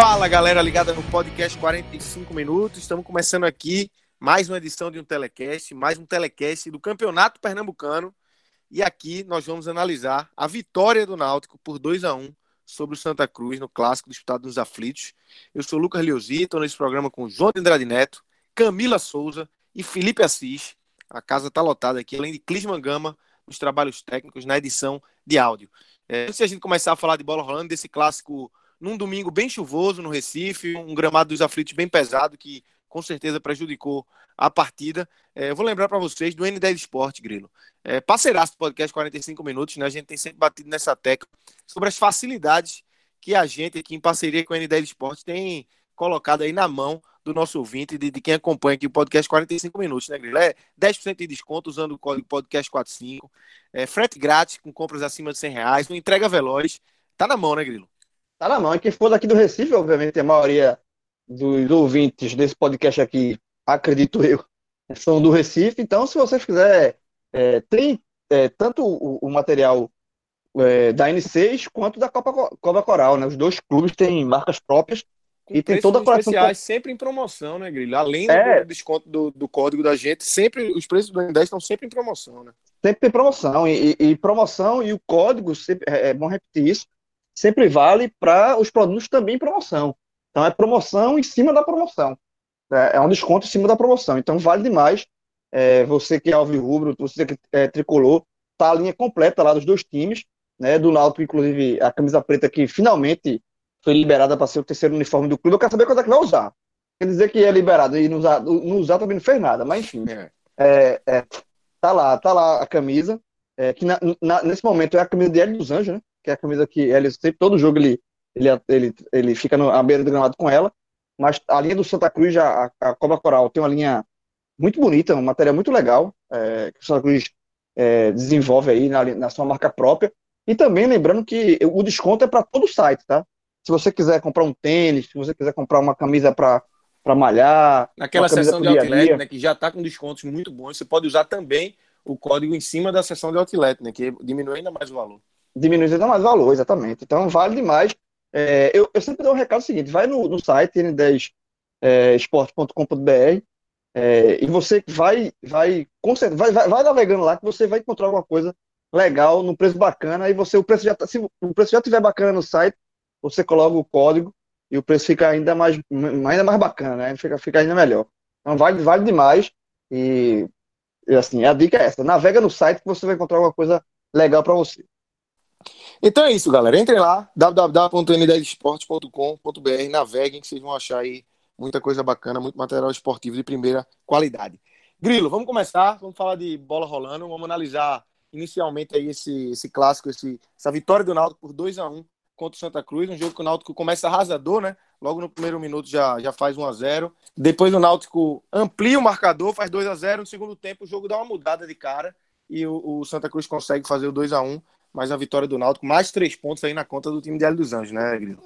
Fala galera ligada no podcast 45 minutos. Estamos começando aqui mais uma edição de um telecast, mais um telecast do Campeonato Pernambucano. E aqui nós vamos analisar a vitória do Náutico por 2 a 1 sobre o Santa Cruz no clássico disputado nos aflitos. Eu sou Lucas Liozzi, estou nesse programa com João de Andrade Neto, Camila Souza e Felipe Assis. A casa está lotada aqui, além de Clisman Gama nos trabalhos técnicos na edição de áudio. É, antes de a gente começar a falar de bola rolando, desse clássico num domingo bem chuvoso no Recife, um gramado dos aflitos bem pesado que com certeza prejudicou a partida. É, eu vou lembrar para vocês do N10 Esporte, Grilo. É, parceiraço do podcast 45 minutos, né? A gente tem sempre batido nessa tecla sobre as facilidades que a gente aqui em parceria com o N10 Esporte tem colocado aí na mão do nosso ouvinte, de, de quem acompanha aqui o podcast 45 minutos, né, Grilo? É 10% de desconto usando o código podcast45, é, frete grátis com compras acima de 100 reais, uma entrega veloz. Tá na mão, né, Grilo? Tá na mão. E quem for daqui do Recife, obviamente, a maioria dos ouvintes desse podcast aqui, acredito eu, são do Recife. Então, se você quiser, é, tem é, tanto o, o material é, da N6 quanto da Copa, Copa Coral, né? Os dois clubes têm marcas próprias Com e tem toda a coleção. especiais sempre em promoção, né, Grilho? Além é. do desconto do, do, código da gente, sempre os preços do N10 estão sempre em promoção, né? Sempre tem promoção. E, e, e promoção e o código, sempre, é, é bom repetir isso, sempre vale para os produtos também em promoção. Então é promoção em cima da promoção. É, é um desconto em cima da promoção. Então vale demais. É, você que é alvirrubro, você que é tricolor, tá a linha completa lá dos dois times, né? Do Náutico, inclusive, a camisa preta que finalmente foi liberada para ser o terceiro uniforme do clube. Eu quero saber quando é que vai usar. Quer dizer que é liberado e não usar, não usar também não fez nada, mas enfim. É. É, é, tá lá, tá lá a camisa, é, que na, na, nesse momento é a camisa de Hélio dos Anjos, né? Que é a camisa que ele sempre, todo jogo ele, ele, ele, ele fica no, à beira do gramado com ela, mas a linha do Santa Cruz, a, a Cobra Coral, tem uma linha muito bonita, uma matéria muito legal, é, que o Santa Cruz é, desenvolve aí na, na sua marca própria, e também lembrando que o desconto é para todo o site, tá? Se você quiser comprar um tênis, se você quiser comprar uma camisa para para malhar. Naquela seção de outlet, né, que já está com descontos muito bons, você pode usar também o código em cima da seção de outlet, né, que diminui ainda mais o valor diminuir ainda mais valor, exatamente. Então, vale demais. É, eu, eu, sempre dou um recado seguinte: vai no, no site n10esporte.com.br é, e você vai, vai, vai, vai, navegando lá que você vai encontrar alguma coisa legal, no preço bacana, e você, o preço já tá, se o preço já estiver bacana no site, você coloca o código e o preço fica ainda mais, ainda mais bacana, né? Fica, fica ainda melhor. Então vale, vale demais. E assim, a dica é essa: navega no site que você vai encontrar alguma coisa legal para você. Então é isso, galera. Entrem lá, www.n10esporte.com.br, naveguem que vocês vão achar aí muita coisa bacana, muito material esportivo de primeira qualidade. Grilo, vamos começar, vamos falar de bola rolando, vamos analisar inicialmente aí esse, esse clássico, esse, essa vitória do Náutico por 2 a 1 contra o Santa Cruz, um jogo que o Náutico começa arrasador, né? Logo no primeiro minuto já, já faz 1 a 0 Depois o Náutico amplia o marcador, faz 2 a 0 No segundo tempo o jogo dá uma mudada de cara e o, o Santa Cruz consegue fazer o 2 a 1 mais a vitória do Náutico, mais três pontos aí na conta do time de Hélio dos Anjos, né, Grilo?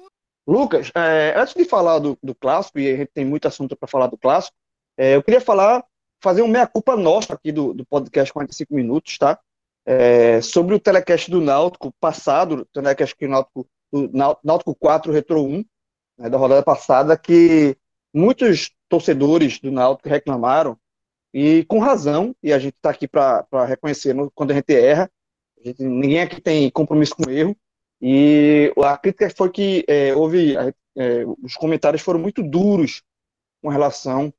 Lucas, é, antes de falar do, do, clássico, e a gente tem muito assunto para falar do clássico, é, eu queria falar, fazer um meia-culpa nossa aqui do, do podcast 45 Minutos, tá? É, sobre o telecast do Náutico passado, o telecast que o Náutico, do Náutico 4 Retro 1, né, da rodada passada, que muitos torcedores do Náutico reclamaram, e com razão, e a gente está aqui para reconhecer quando a gente erra, Gente, ninguém aqui tem compromisso com erro. E a crítica foi que é, houve. É, os comentários foram muito duros com relação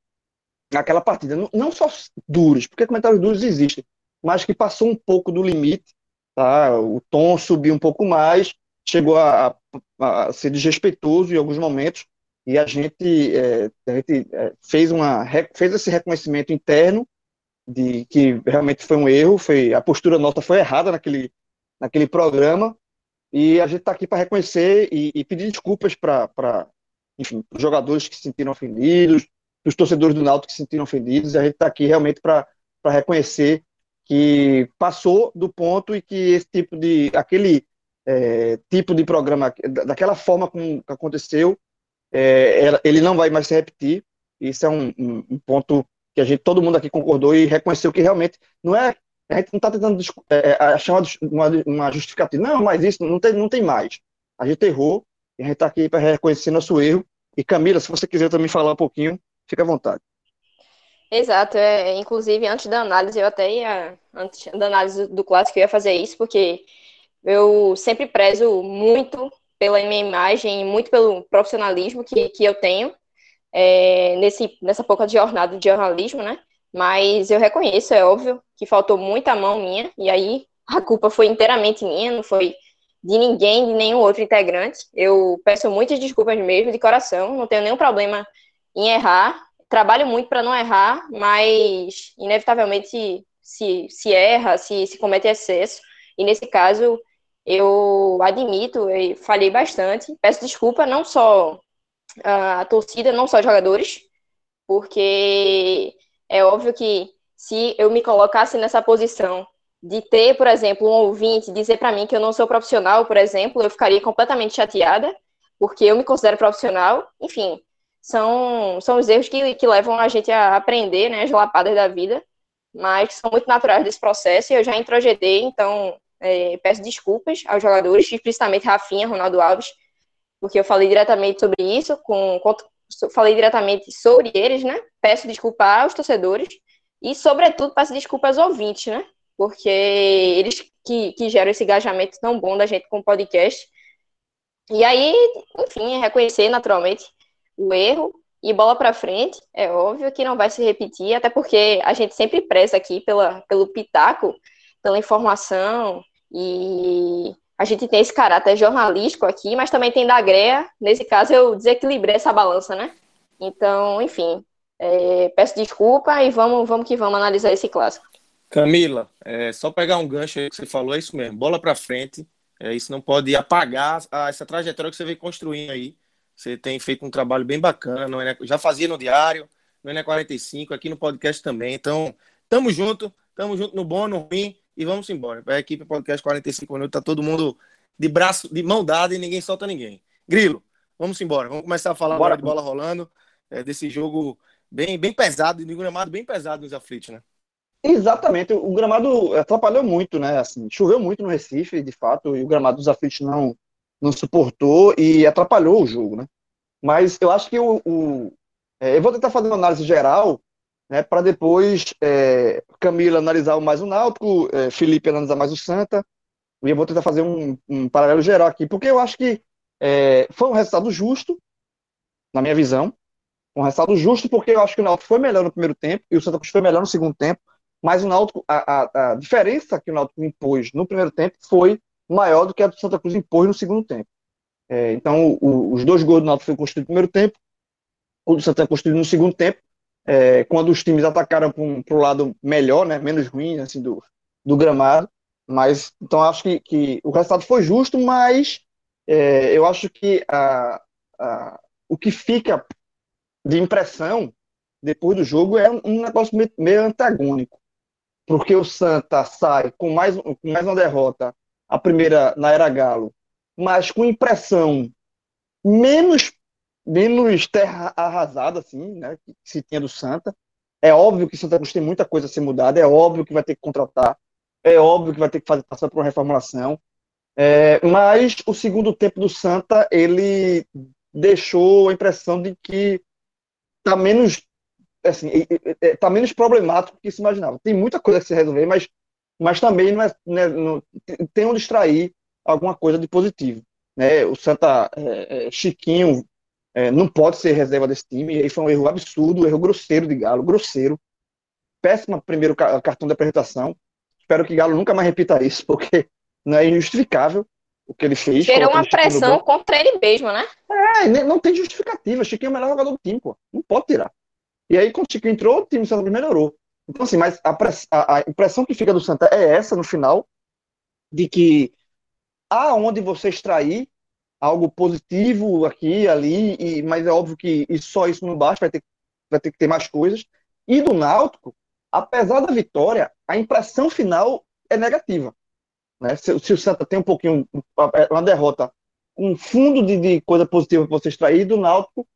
àquela partida. Não, não só duros, porque comentários duros existem, mas que passou um pouco do limite tá? O tom subiu um pouco mais, chegou a, a ser desrespeitoso em alguns momentos, e a gente, é, a gente é, fez, uma, fez esse reconhecimento interno de que realmente foi um erro, foi a postura nossa foi errada naquele, naquele programa, e a gente está aqui para reconhecer e, e, pedir desculpas para, os jogadores que se sentiram ofendidos, os torcedores do Náutico que se sentiram ofendidos, a gente está aqui realmente para reconhecer que passou do ponto e que esse tipo de, aquele é, tipo de programa, daquela forma como aconteceu, é, ele não vai mais se repetir. Isso é um, um, um, ponto que a gente, todo mundo aqui concordou e reconheceu que realmente não é, a gente não está tentando é, é, achar uma, uma, justificativa. Não, mas isso não tem, não tem mais. A gente errou e a gente está aqui para reconhecer nosso erro. E Camila, se você quiser também falar um pouquinho, fica à vontade. Exato, é, inclusive antes da análise, eu até ia, antes da análise do clássico, eu ia fazer isso, porque eu sempre prezo muito pela minha imagem, muito pelo profissionalismo que, que eu tenho é, nesse, nessa pouca jornada de jornalismo, né? Mas eu reconheço, é óbvio, que faltou muita mão minha, e aí a culpa foi inteiramente minha, não foi de ninguém, de nenhum outro integrante. Eu peço muitas desculpas mesmo, de coração, não tenho nenhum problema em errar, trabalho muito para não errar, mas inevitavelmente se, se erra, se, se comete excesso, e nesse caso eu admito, eu falhei bastante, peço desculpa não só a torcida, não só jogadores, porque é óbvio que se eu me colocasse nessa posição de ter, por exemplo, um ouvinte dizer para mim que eu não sou profissional, por exemplo, eu ficaria completamente chateada, porque eu me considero profissional. Enfim, são, são os erros que, que levam a gente a aprender, né, as lapadas da vida, mas que são muito naturais desse processo e eu já introjetei, então é, peço desculpas aos jogadores, explicitamente Rafinha, Ronaldo Alves, porque eu falei diretamente sobre isso, com, falei diretamente sobre eles, né? Peço desculpa aos torcedores e, sobretudo, peço desculpa aos ouvintes, né? Porque eles que, que geram esse engajamento tão bom da gente com o podcast. E aí, enfim, reconhecer naturalmente o erro e bola para frente. É óbvio que não vai se repetir, até porque a gente sempre preza aqui pela, pelo pitaco, pela informação e a gente tem esse caráter jornalístico aqui, mas também tem da greia. Nesse caso, eu desequilibrei essa balança, né? Então, enfim, é, peço desculpa e vamos, vamos que vamos analisar esse clássico. Camila, é, só pegar um gancho aí que você falou, é isso mesmo, bola para frente. É, isso não pode apagar a, essa trajetória que você vem construindo aí. Você tem feito um trabalho bem bacana, é, já fazia no diário, no ENE 45, aqui no podcast também. Então, tamo junto, tamo junto no bom, no ruim e vamos embora. A equipe podcast 45 minutos, tá todo mundo de braço, de mão dada e ninguém solta ninguém. Grilo, vamos embora. Vamos começar a falar agora de bola rolando, é, desse jogo bem, bem pesado, de um gramado bem pesado nos aflitos, né? Exatamente, o gramado atrapalhou muito, né? Assim, choveu muito no Recife, de fato, e o gramado dos aflitos não, não suportou e atrapalhou o jogo, né? Mas eu acho que o, o é, eu vou tentar fazer uma análise geral né, para depois é, Camila analisar mais o Náutico, é, Felipe analisar mais o Santa, e eu vou tentar fazer um, um paralelo geral aqui, porque eu acho que é, foi um resultado justo, na minha visão, um resultado justo porque eu acho que o Náutico foi melhor no primeiro tempo e o Santa Cruz foi melhor no segundo tempo, mas o Náutico, a, a, a diferença que o Náutico impôs no primeiro tempo foi maior do que a do Santa Cruz impôs no segundo tempo. É, então, o, os dois gols do Náutico foram construídos no primeiro tempo, o do Santa construído no segundo tempo, é, quando os times atacaram para o lado melhor, né, menos ruim assim, do, do gramado. Mas então acho que, que o resultado foi justo, mas é, eu acho que a, a, o que fica de impressão depois do jogo é um, negócio meio, meio, antagônico. Porque o Santa sai com mais, com mais uma derrota, a primeira na Era Galo, mas com impressão menos menos terra arrasada, assim, né, que se tinha do Santa. É óbvio que Santa Cruz tem muita coisa a ser mudada, é óbvio que vai ter que contratar, é óbvio que vai ter que fazer, passar por uma reformulação. É, mas o segundo tempo do Santa, ele deixou a impressão de que está menos, assim, tá menos problemático do que se imaginava. Tem muita coisa a se resolver, mas, mas também não é, né, não, tem onde extrair alguma coisa de positivo. Né? O Santa é, é, Chiquinho é, não pode ser reserva desse time. E aí foi um erro absurdo, um erro grosseiro de Galo, grosseiro. Péssima primeiro cartão de apresentação. Espero que Galo nunca mais repita isso, porque não é injustificável o que ele fez. Gerou uma pressão contra ele mesmo, né? É, não tem justificativa. Chiquinho é o melhor jogador do time, pô. Não pode tirar. E aí, quando o Chiquinho entrou, o time Santa Cruz melhorou. Então, assim, mas a, a, a, impressão que fica do Santa é essa no final, de que há onde você extrair algo positivo aqui ali, e, mas é óbvio que isso, só isso não basta, vai ter, vai ter que ter mais coisas. E do Náutico, apesar da vitória, a impressão final é negativa. Né? Se, se o Santa tem um pouquinho, uma derrota, um fundo de, de coisa positiva para você extrair, do Náutico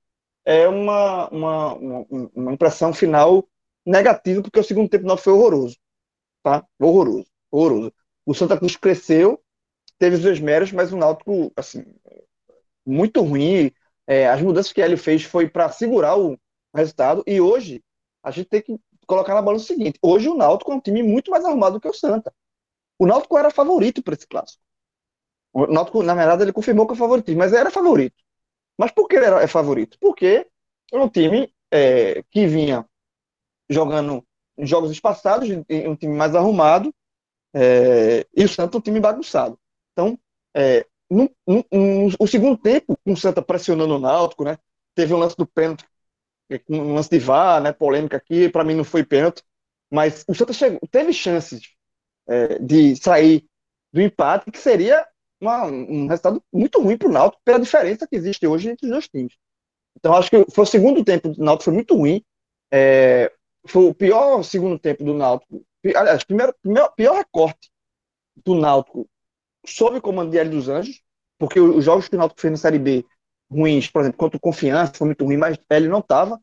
é uma, uma, uma, uma, impressão final negativa, porque o segundo tempo Náutico foi horroroso. Tá? Horroroso, horroroso. O Santa Cruz cresceu, teve os seus méritos, mas o Náutico, assim, muito ruim. É, as mudanças que ele fez foi para segurar o resultado, e hoje a gente tem que colocar na balança o seguinte: hoje o Náutico é um time muito mais arrumado do que o Santa. O Náutico era favorito para esse clássico. O Náutico, na verdade, ele confirmou que é favorito, mas era favorito. Mas por que ele era, é favorito? Porque é um time é, que vinha jogando jogos espaçados, um time mais arrumado, é, e o Santa um time bagunçado. Então, é, no, no, no, o segundo tempo, com o Santa pressionando o Náutico, né? Teve um lance do pênalti, um lance de VAR, né? Polêmica aqui, para mim não foi pênalti, mas o Santa chegou, teve chances é, de sair do empate, que seria uma, um resultado muito ruim para o Náutico, pela diferença que existe hoje entre os dois times. Então, acho que foi o segundo tempo do Náutico foi muito ruim. É, foi o pior segundo tempo do Náutico. Aliás, primeiro, pior recorte do Náutico sob o comando de Hélio dos Anjos, porque os jogos que o Náutico fez na Série B ruins, por exemplo, contra o Confiança, foi muito ruim, mas Hélio não estava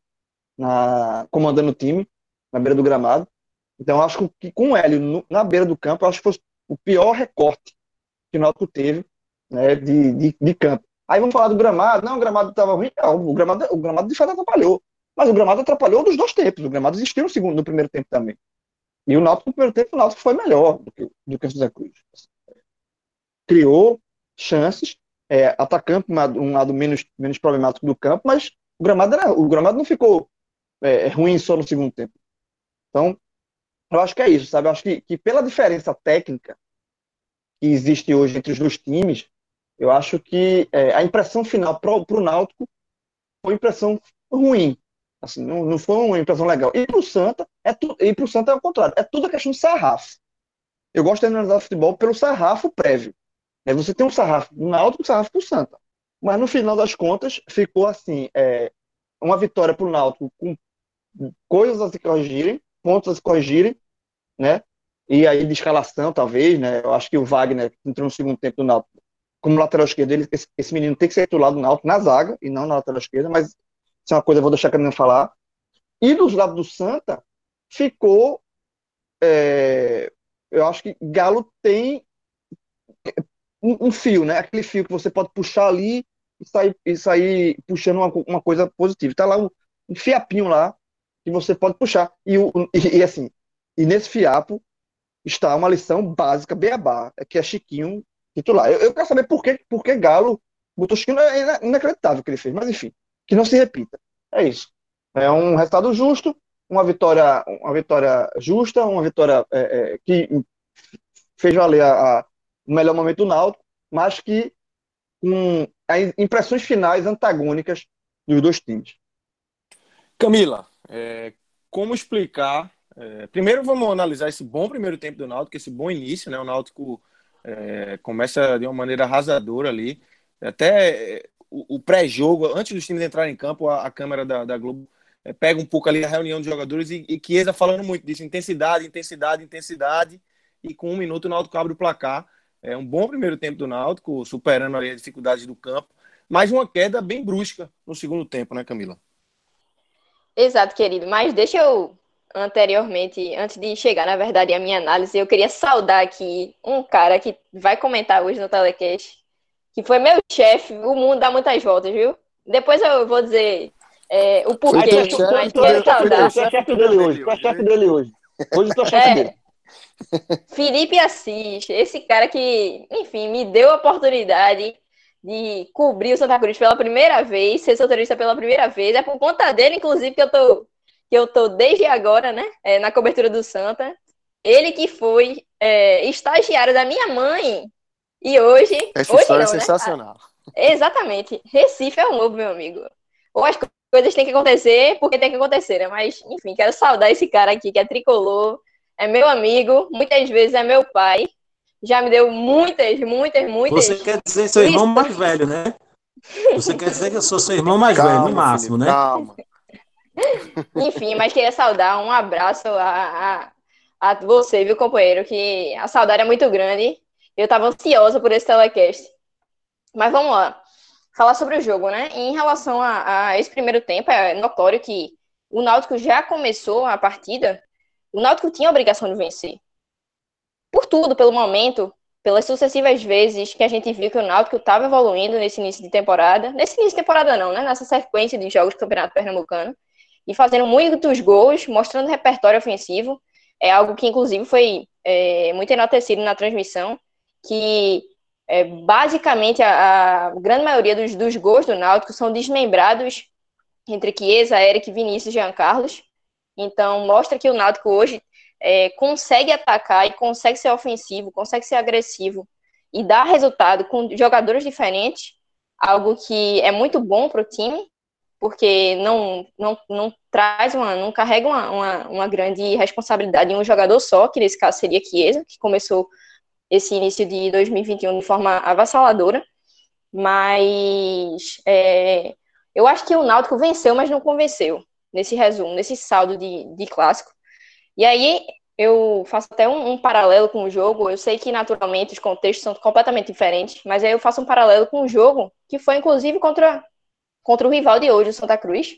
comandando o time na beira do gramado. Então, acho que com o Hélio no, na beira do campo, acho que foi o pior recorte que o Náutico teve né, de, de, de, campo. Aí vamos falar do gramado. Não, o gramado estava ruim. Não, o gramado, o gramado de fato atrapalhou. Mas o gramado atrapalhou dos dois tempos. O gramado existiu no, segundo, no primeiro tempo também. E o Náutico no primeiro tempo, o Náutico foi melhor do que, do que o Santa Cruz. Criou chances, é, atacando um lado, menos, menos problemático do campo, mas o gramado, era, o gramado não ficou é, ruim só no segundo tempo. Então, eu acho que é isso, sabe? Eu acho que, que pela diferença técnica que existe hoje entre os dois times, eu acho que é, a impressão final para o Náutico foi impressão ruim. Assim, não, não foi uma impressão legal. E para o Santa, é tu, e pro Santa é o contrário. É tudo a questão de sarrafo. Eu gosto de analisar o futebol pelo sarrafo prévio. É, você tem um sarrafo do Náutico e um sarrafo para o Santa. Mas no final das contas, ficou assim: é, uma vitória para o Náutico com coisas a se corrigirem, pontos a se corrigirem, né? E aí de escalação, talvez, né? Eu acho que o Wagner entrou no segundo tempo do Náutico como lateral esquerdo, ele, esse, esse, menino tem que ser titular do Náutico na zaga e não na lateral esquerda, mas isso é uma coisa que eu vou deixar a Camila falar. E dos lados do Santa, ficou. É, eu acho que Galo tem um, um, fio, né? Aquele fio que você pode puxar ali e sair, e sair puxando uma, uma coisa positiva. Tá lá um, um fiapinho lá que você pode puxar. E, e, e, assim, e nesse fiapo está uma lição básica, beabá, que é Chiquinho titular. Eu, eu quero saber por que, por Galo botou Chiquinho, é inacreditável o que ele fez, mas enfim, que não se repita. É isso. É um resultado justo, uma vitória, uma vitória justa, uma vitória é, é, que fez valer a, a, o melhor momento do Náutico, mas que com impressões finais antagônicas dos dois times. Camila, é, como explicar? É, primeiro vamos analisar esse bom primeiro tempo do Náutico, esse bom início, né? O Náutico é, começa de uma maneira arrasadora ali. Até é, o, o pré-jogo, antes dos times entrarem em campo, a, a câmera da, da Globo é, pega um pouco ali a reunião dos jogadores e, e Chiesa falando muito disso, intensidade, intensidade, intensidade, e com um minuto o Náutico abre o placar. É um bom primeiro tempo do Náutico, superando ali as dificuldades do campo, mas uma queda bem brusca no segundo tempo, né, Camila? Exato, querido. Mas deixa eu, anteriormente, antes de chegar, na verdade, a minha análise, eu queria saudar aqui um cara que vai comentar hoje no Telecast, que foi meu chefe. O mundo dá muitas voltas, viu? Depois eu vou dizer é, o porquê. Mas quero saudar. Tu é chefe dele hoje. Tu é chefe dele hoje. Hoje tu é chefe dele. Felipe Assis, esse cara que, enfim, me deu a oportunidade de cobrir o Santa Cruz pela primeira vez, ser setorista pela primeira vez. É por conta dele, inclusive, que eu tô, que eu tô desde agora, né, é, na cobertura do Santa. Ele que foi é, estagiário da minha mãe E hoje. Essa hoje história não, é né? sensacional. Exatamente. Recife é um novo, meu amigo. Ou as coisas têm que acontecer porque tem que acontecer, né? Mas, enfim, quero saudar esse cara aqui que é tricolor, é meu amigo, muitas vezes é meu pai. Já me deu muitas, muitas, muitas. Você quer dizer seu irmão mais velho, né? Você quer dizer que eu sou seu irmão mais Calma, velho, no máximo, Felipe, né? Calma. Enfim, mas queria saudar, um abraço a, a, a você, viu, companheiro? Que a saudade é muito grande. Eu tava ansiosa por esse telecast. Mas vamos lá. Falar sobre o jogo, né? Em relação a, a esse primeiro tempo, é notório que o Náutico já começou a partida. O Náutico tinha a obrigação de vencer. Por tudo, pelo momento, pelas sucessivas vezes que a gente viu que o Náutico estava evoluindo nesse início de temporada. Nesse início de temporada, não, né? Nessa sequência de jogos do Campeonato Pernambucano e fazendo muitos gols, mostrando repertório ofensivo. É algo que, inclusive, foi é, muito enaltecido na transmissão, que é, basicamente a, a, grande maioria dos, dos, gols do Náutico são desmembrados entre Chiesa, Eric, Vinícius e Jean Carlos. Então, mostra que o Náutico hoje é, consegue atacar e consegue ser ofensivo, consegue ser agressivo e dar resultado com jogadores diferentes, algo que é muito bom para o time porque não, não, não traz uma, não carrega uma, uma, uma, grande responsabilidade em um jogador só, que nesse caso seria Chiesa, que começou esse início de 2021 de forma avassaladora, mas é, eu acho que o Náutico venceu, mas não convenceu, nesse resumo, nesse saldo de, de clássico. E aí eu faço até um, um, paralelo com o jogo, eu sei que naturalmente os contextos são completamente diferentes, mas aí eu faço um paralelo com o jogo, que foi inclusive contra contra o rival de hoje, o Santa Cruz.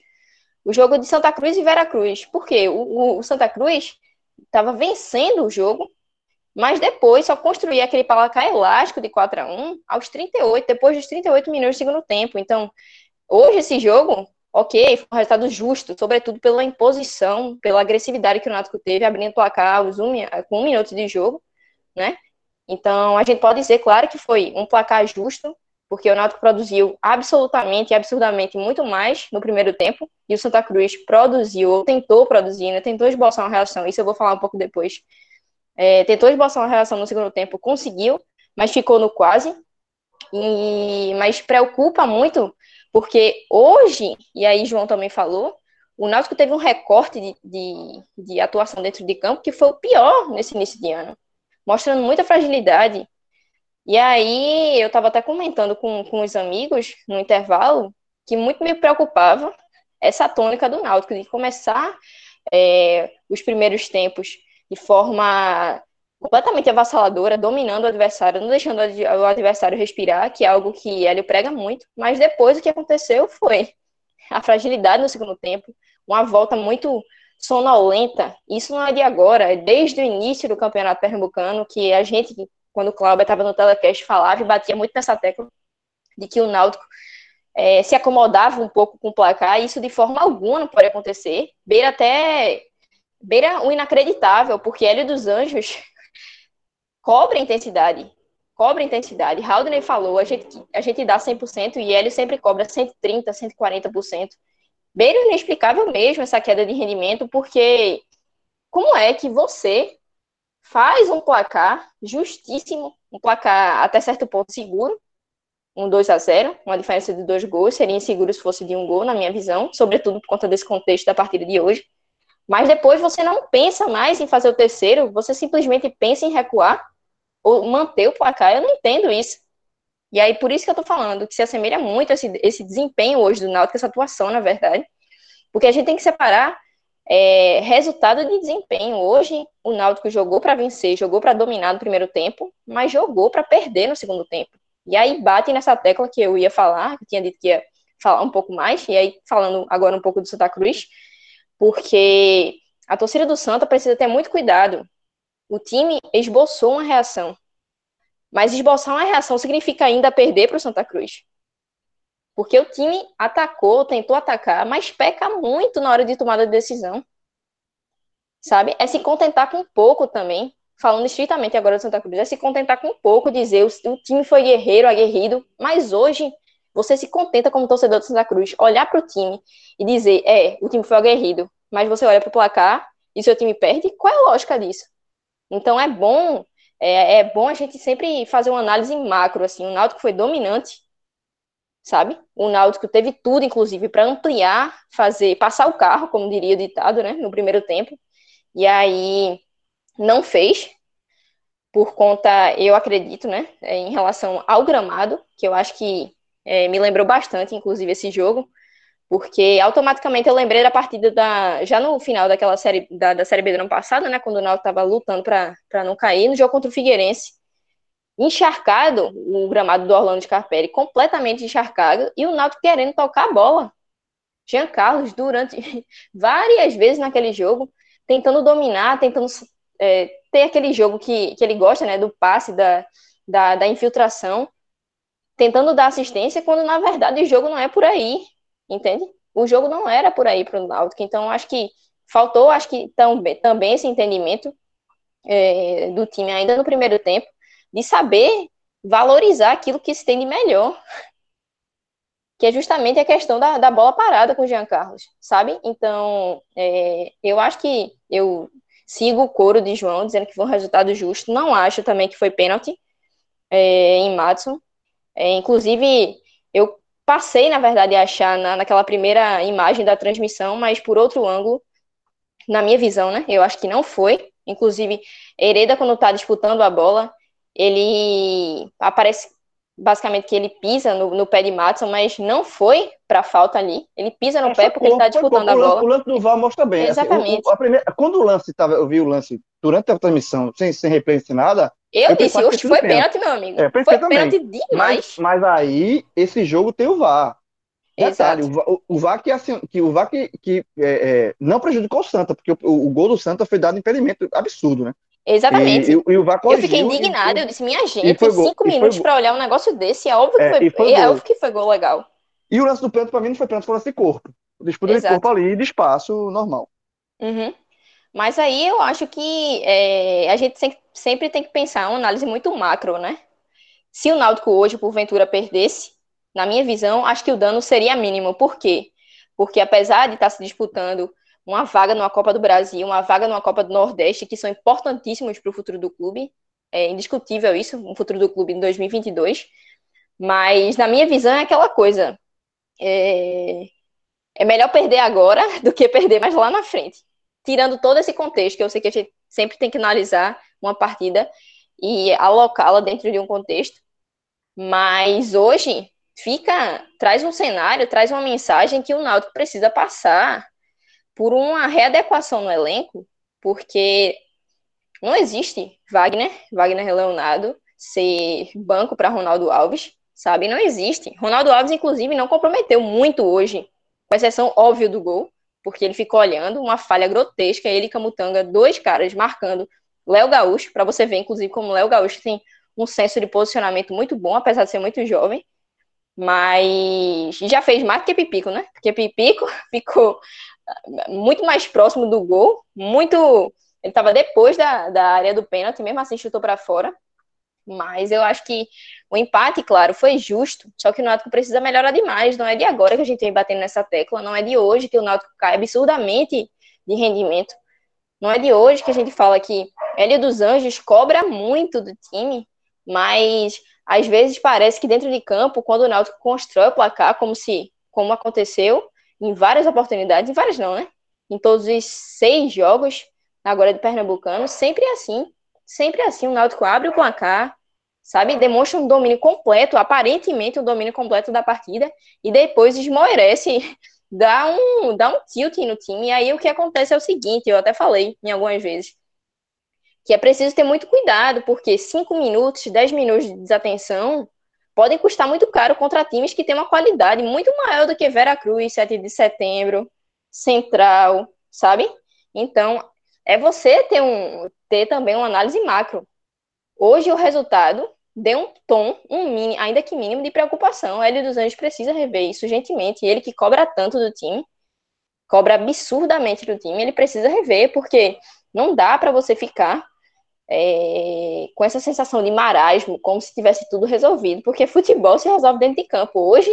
O jogo de Santa Cruz e Veracruz. Por quê? O, o Santa Cruz estava vencendo o jogo, mas depois só construía aquele placar elástico de 4 a 1 aos 38, depois dos 38 minutos do segundo tempo. Então, hoje esse jogo, ok, foi um resultado justo, sobretudo pela imposição, pela agressividade que o Náutico teve, abrindo o placar aos um, com um minuto de jogo, né? Então, a gente pode dizer, claro, que foi um placar justo, porque o Náutico produziu absolutamente e absurdamente muito mais no primeiro tempo, e o Santa Cruz produziu, ou tentou produzir, né, tentou esboçar uma reação, isso eu vou falar um pouco depois, é, tentou esboçar uma reação no segundo tempo, conseguiu, mas ficou no quase, e, mas preocupa muito, porque hoje, e aí João também falou, o Náutico teve um recorte de, de, de atuação dentro de campo que foi o pior nesse início de ano, mostrando muita fragilidade, e aí eu estava até comentando com, com os amigos no intervalo que muito me preocupava essa tônica do Náutico, de começar é, os primeiros tempos de forma completamente avassaladora, dominando o adversário, não deixando o adversário respirar, que é algo que Hélio prega muito, mas depois o que aconteceu foi a fragilidade no segundo tempo, uma volta muito sonolenta, isso não é de agora, é desde o início do Campeonato Pernambucano, que a gente quando o Cláudio estava no telecast, falava e batia muito nessa tecla de que o Náutico é, se acomodava um pouco com o placar, isso de forma alguma não pode acontecer. Beira até beira o inacreditável, porque Hélio dos Anjos cobra intensidade. Cobra intensidade. Haldner falou, a gente, a gente dá 100% e Hélio sempre cobra 130%, 140%. Beira inexplicável mesmo essa queda de rendimento, porque como é que você faz um placar justíssimo, um placar até certo ponto seguro, um 2 a 0 uma diferença de dois gols, seria inseguro se fosse de um gol, na minha visão, sobretudo por conta desse contexto da partida de hoje. Mas depois você não pensa mais em fazer o terceiro, você simplesmente pensa em recuar manter o placar. Eu não entendo isso. E aí, por isso que eu tô falando, que se assemelha muito esse, esse desempenho hoje do Náutico, essa atuação, na verdade. Porque a gente tem que separar é, resultado de desempenho. Hoje, o Náutico jogou para vencer, jogou para dominar no primeiro tempo, mas jogou para perder no segundo tempo. E aí bate nessa tecla que eu ia falar, que tinha dito que ia falar um pouco mais, e aí falando agora um pouco do Santa Cruz, porque a torcida do Santa precisa ter muito cuidado. O time esboçou uma reação, mas esboçar uma reação significa ainda perder para o Santa Cruz. Porque o time atacou, tentou atacar, mas peca muito na hora de tomada de decisão. Sabe? É se contentar com pouco também. Falando estritamente agora do Santa Cruz, é se contentar com pouco, dizer o, o time foi guerreiro, aguerrido, mas hoje você se contenta como torcedor do Santa Cruz, olhar para o time e dizer, é, o time foi aguerrido, mas você olha para o placar e seu time perde, qual é a lógica disso? Então é bom é, é bom a gente sempre fazer uma análise macro, assim, o Náutico foi dominante, sabe? O Náutico teve tudo, inclusive, para ampliar, fazer, passar o carro, como diria o ditado, né, no primeiro tempo, e aí não fez, por conta, eu acredito, né, é, em relação ao gramado, que eu acho que é, me lembrou bastante, inclusive, esse jogo, porque automaticamente eu lembrei da partida da. Já no final daquela série da, da série B do ano passado, né? Quando o Náutico estava lutando para não cair, no jogo contra o Figueirense. Encharcado, o gramado do Orlando Scarpelli, completamente encharcado, e o Náutico querendo tocar a bola. Jean Carlos, durante várias vezes naquele jogo, tentando dominar, tentando é, ter aquele jogo que, que ele gosta, né? Do passe, da, da, da infiltração, tentando dar assistência, quando na verdade o jogo não é por aí entende? O jogo não era por aí para o Náutico, então acho que faltou, acho que também, também esse entendimento é, do time ainda no primeiro tempo, de saber valorizar aquilo que se tem de melhor, que é justamente a questão da, da bola parada com o Jean Carlos, sabe? Então, é, eu acho que eu sigo o coro de João dizendo que foi um resultado justo, não acho também que foi pênalti é, em Madison, é, inclusive eu passei, na verdade, a achar na, naquela primeira imagem da transmissão, mas por outro ângulo, na minha visão, né? Eu acho que não foi. Inclusive, Hereda, quando tá disputando a bola, ele aparece basicamente que ele pisa no, no pé de Matson, mas não foi para falta ali. Ele pisa no pé porque ele está disputando a bola. O lance do VAR mostra bem. Exatamente. Assim, o, primeira, quando o lance tava, eu vi o lance durante a transmissão, sem, sem replay sem nada, eu, eu disse, hoje foi pênalti, meu amigo. É, foi pênalti demais. Mas, mas, aí, esse jogo tem o VAR. Detalhe, o, o VAR que, assim, que, o VAR que, que é, é, não prejudicou o Santa, porque o, o, gol do Santa foi dado impedimento absurdo, né? Exatamente. E, e, e o VAR eu fiquei indignada, eu disse, minha gente, cinco minutos para olhar um negócio desse, é óbvio que é, foi, foi é óbvio que foi gol legal. E o lance do pênalti, para mim, não foi pênalti, foi lance de corpo. Disputa de corpo ali, de espaço normal. Uhum. Mas aí eu acho que é, a gente sempre tem que pensar uma análise muito macro, né? Se o Náutico hoje, porventura, perdesse, na minha visão, acho que o dano seria mínimo. Por quê? Porque apesar de estar se disputando uma vaga numa Copa do Brasil, uma vaga numa Copa do Nordeste, que são importantíssimos para o futuro do clube, é indiscutível isso, o futuro do clube em 2022, mas na minha visão é aquela coisa, é, é melhor perder agora do que perder mais lá na frente. Tirando todo esse contexto, que eu sei que a gente sempre tem que analisar uma partida e alocá-la dentro de um contexto, mas hoje fica, traz um cenário, traz uma mensagem que o Náutico precisa passar por uma readequação no elenco, porque não existe Wagner, Wagner Leonardo, ser banco para Ronaldo Alves, sabe? Não existe. Ronaldo Alves, inclusive, não comprometeu muito hoje, com exceção óbvia do gol, porque ele ficou olhando uma falha grotesca, ele e Camutanga, dois caras marcando Léo Gaúcho, para você ver, inclusive, como Léo Gaúcho tem um senso de posicionamento muito bom, apesar de ser muito jovem, mas já fez mais que Pipico, né? Porque Pipico ficou muito mais próximo do gol, muito. Ele estava depois da, da área do pênalti, mesmo assim chutou para fora. Mas eu acho que o empate, claro, foi justo, só que o Náutico precisa melhorar demais. Não é de agora que a gente vem batendo nessa tecla, não é de hoje que o Náutico cai absurdamente de rendimento. Não é de hoje que a gente fala que Hélio dos Anjos cobra muito do time, mas às vezes parece que dentro de campo, quando o Náutico constrói o placar, como se, como aconteceu em várias oportunidades, em várias não, né? Em todos os seis jogos agora de Pernambucano, sempre é assim. Sempre é assim, o Náutico abre o placar, sabe? Demonstra um domínio completo, aparentemente um domínio completo da partida, e depois esmoerece, dá um, dá um tilt no time. E aí o que acontece é o seguinte: eu até falei em algumas vezes, que é preciso ter muito cuidado, porque 5 minutos, 10 minutos de desatenção podem custar muito caro contra times que têm uma qualidade muito maior do que Vera Cruz, 7 de setembro, Central, sabe? Então, é você ter, um, ter também uma análise macro. Hoje o resultado deu um tom, um mini, ainda que mínimo, de preocupação. O dos Anjos precisa rever isso gentilmente. Ele que cobra tanto do time, cobra absurdamente do time, ele precisa rever, porque não dá para você ficar é, com essa sensação de marasmo, como se tivesse tudo resolvido, porque futebol se resolve dentro de campo. Hoje,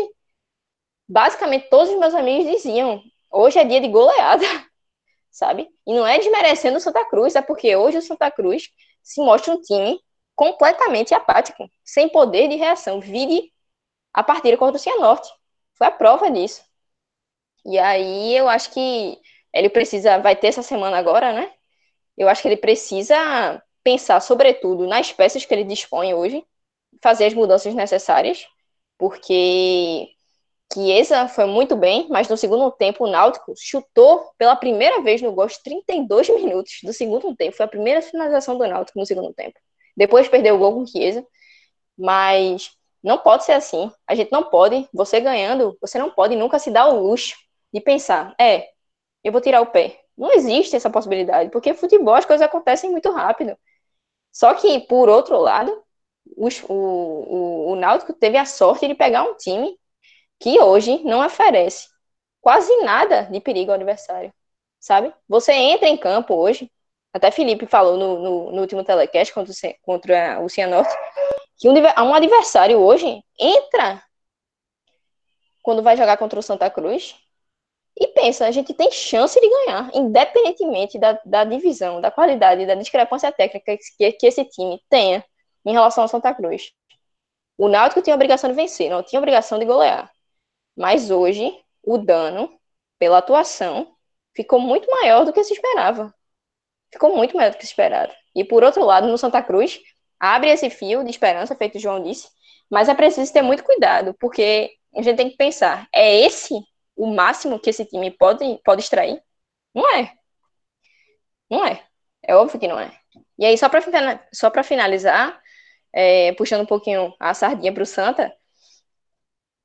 basicamente, todos os meus amigos diziam: hoje é dia de goleada, sabe? E não é desmerecendo o Santa Cruz, é porque hoje o Santa Cruz se mostra um time completamente apático, sem poder de reação. Vire a partida contra o Cianorte. Foi a prova disso. E aí eu acho que ele precisa, vai ter essa semana agora, né? Eu acho que ele precisa pensar, sobretudo, nas peças que ele dispõe hoje, fazer as mudanças necessárias, porque Chiesa foi muito bem, mas no segundo tempo o Náutico chutou pela primeira vez no gol 32 minutos do segundo tempo. Foi a primeira finalização do Náutico no segundo tempo. Depois perdeu o gol com Chiesa, mas não pode ser assim. A gente não pode, você ganhando, você não pode nunca se dar o luxo de pensar, é, eu vou tirar o pé. Não existe essa possibilidade, porque futebol as coisas acontecem muito rápido. Só que, por outro lado, o, o, o Náutico teve a sorte de pegar um time que hoje não oferece quase nada de perigo ao adversário, sabe? Você entra em campo hoje, até Felipe falou no, no, no último telecast contra, o, contra o Cianorte, que um, um adversário hoje entra quando vai jogar contra o Santa Cruz e pensa, a gente tem chance de ganhar, independentemente da, da divisão, da qualidade, da discrepância técnica que, que esse time tenha em relação ao Santa Cruz. O Náutico tinha a obrigação de vencer, não tinha a obrigação de golear. Mas hoje, o dano pela atuação ficou muito maior do que se esperava. Ficou muito maior do que se esperava. E por outro lado, no Santa Cruz, abre esse fio de esperança, feito o João disse, mas é preciso ter muito cuidado, porque a gente tem que pensar, é esse o máximo que esse time pode, pode extrair? Não é. Não é. É óbvio que não é. E aí, só para só finalizar, é, puxando um pouquinho a sardinha para o Santa,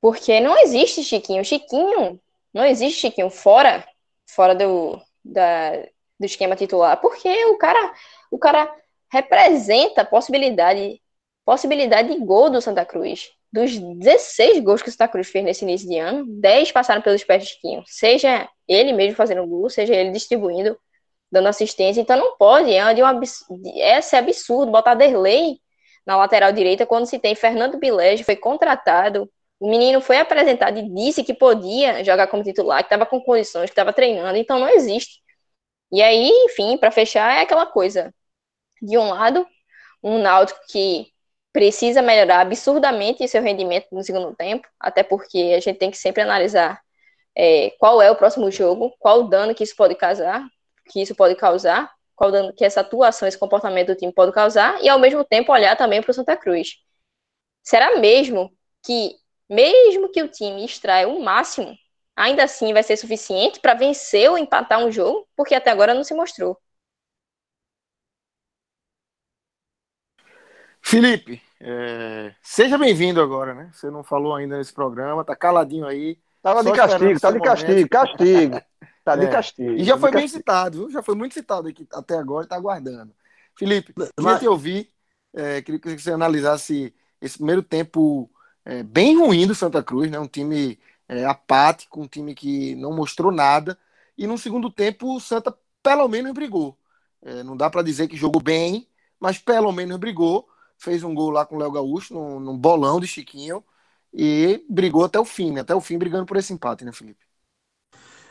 porque não existe Chiquinho. Chiquinho, não existe Chiquinho fora, fora do, da, do esquema titular, porque o cara, o cara representa possibilidade, possibilidade de gol do Santa Cruz dos 16 gols que o Santa Cruz fez nesse início de ano, 10 passaram pelos pés de Chiquinho. Seja ele mesmo fazendo gol, seja ele distribuindo, dando assistência. Então não pode, é, de um absurdo, é absurdo botar Derlei na lateral direita quando se tem Fernando Bilege, foi contratado. O menino foi apresentado e disse que podia jogar como titular, que estava com condições, que estava treinando. Então não existe. E aí, enfim, para fechar, é aquela coisa. De um lado, um Náutico que precisa melhorar absurdamente seu rendimento no segundo tempo, até porque a gente tem que sempre analisar é, qual é o próximo jogo, qual o dano que isso pode causar, que isso pode causar, qual o dano que essa atuação, esse comportamento do time pode causar, e ao mesmo tempo olhar também para o Santa Cruz. Será mesmo que, mesmo que o time extraia o máximo, ainda assim vai ser suficiente para vencer ou empatar um jogo? Porque até agora não se mostrou. Felipe, é, seja bem-vindo agora, né? Você não falou ainda nesse programa, tá caladinho aí. Tava de castigo, tá de castigo, castigo. Tá de é. castigo. E já foi bem castigo. citado, viu? Já foi muito citado aqui até agora e tá aguardando. Felipe, Mas... queria te ouvir, é, queria que você analisasse esse primeiro tempo é, bem ruim do Santa Cruz, né? Um time é, apático, um time que não mostrou nada. E no segundo tempo o Santa pelo menos brigou. É, não dá para dizer que jogou bem, mas pelo menos brigou fez um gol lá com o Léo Gaúcho, num, num, bolão de Chiquinho, e brigou até o fim, né? até o fim brigando por esse empate, né, Felipe?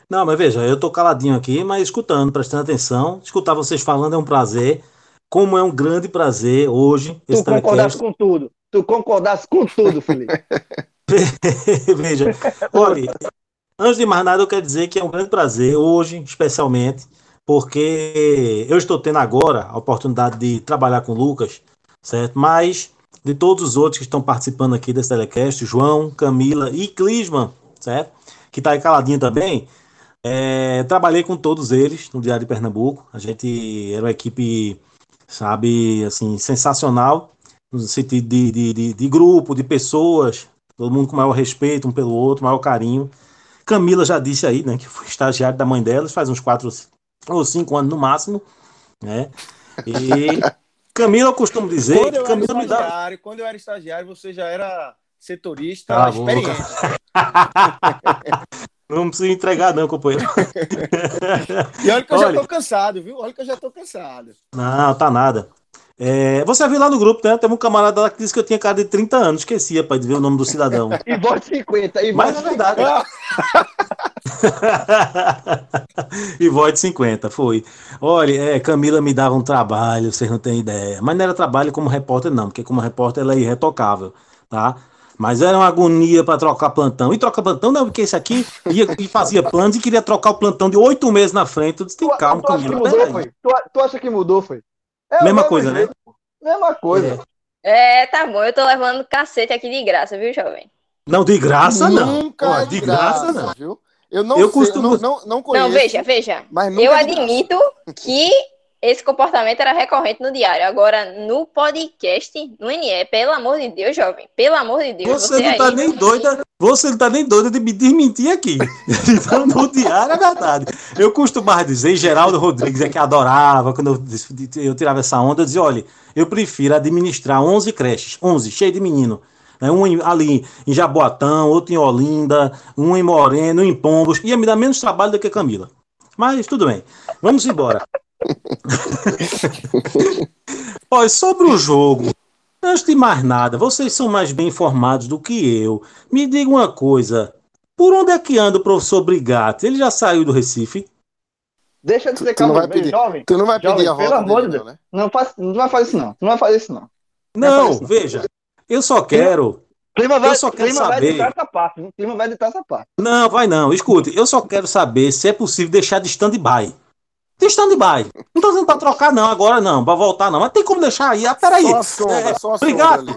Não, mas veja, eu tô caladinho aqui, mas escutando, prestando atenção. Escutar vocês falando é um prazer. Como é um grande prazer hoje. Tu concordasse com tudo. Tu concordasse com tudo, Felipe. veja, olha, antes de mais nada, eu quero dizer que é um grande prazer, hoje, especialmente, porque eu estou tendo agora a oportunidade de trabalhar com o Lucas certo? Mas de todos os outros que estão participando aqui desse telecast, João, Camila e Clisman, certo? Que está aí caladinho também. É, trabalhei com todos eles no Diário de Pernambuco. A gente era uma equipe, sabe, assim, sensacional, no sentido de, de, de, de grupo, de pessoas, todo mundo com maior respeito um pelo outro, maior carinho. Camila já disse aí, né, que foi estagiário da mãe delas, faz uns quatro ou cinco anos no máximo, né? E Camila, eu costumo dizer quando que Camila me dá. Quando eu era estagiário, você já era setorista ah, experiente. não precisa entregar, não, companheiro. e olha que eu olha, já tô cansado, viu? Olha que eu já tô cansado. Não, tá nada. É, você viu lá no grupo, né? Teve um camarada lá que disse que eu tinha cara de 30 anos. Esqueci, rapaz, de ver o nome do cidadão. E vote 50. E Mas é verdade. e vote 50, foi. Olha, é, Camila me dava um trabalho, vocês não têm ideia. Mas não era trabalho como repórter, não, porque como repórter ela é irretocável, tá? Mas era uma agonia para trocar plantão. E troca plantão não, porque esse aqui ia, e fazia planos e queria trocar o plantão de oito meses na frente. Eu disse, tem Tu, calma, tu acha que Camila. mudou, peraí. foi? Tu, tu acha que mudou, foi? É Mesma mesmo coisa, né? jeito, pô. Mesma coisa. É, tá bom, eu tô levando cacete aqui de graça, viu, jovem? Não, de graça não. Nunca Ó, é de graça não. viu? Eu não Eu sei, costumo- eu não, não, não conheço. Não, veja, veja. Mas nunca Eu é graça. admito que esse comportamento era recorrente no diário. Agora, no podcast, no NE, pelo amor de Deus, jovem. Pelo amor de Deus. Você não tá aí, nem doida, você não tá nem doida de me desmentir aqui. Então, no diário é verdade. Eu costumava dizer, Geraldo Rodrigues é que adorava, quando eu, eu tirava essa onda, eu dizia, olha, eu prefiro administrar 11 creches, 11, cheio de menino. Né? Um ali em Jaboatão, outro em Olinda, um em Moreno, um em Pombos. Ia me dar menos trabalho do que Camila. Mas tudo bem. Vamos embora. Olha, sobre o jogo, antes de mais nada, vocês são mais bem informados do que eu. Me diga uma coisa. Por onde é que anda o professor Brigatti? Ele já saiu do Recife? Deixa de ser Tu não vai pedir. jovem. Tu não vai Jovem, pedir a pelo volta amor de não, né? Não, faz, não vai fazer isso, não. Não vai fazer isso, não. Não, Não, veja. Eu só quero. Clima vai, Eu só quero clima vai saber. editar essa parte. O clima vai editar essa parte. Não, vai não. Escute, eu só quero saber se é possível deixar de stand-by. De stand-by. Não tô dizendo pra trocar, não, agora não, pra voltar, não. Mas tem como deixar aí. Ah, peraí. Só a sombra, É, só ali.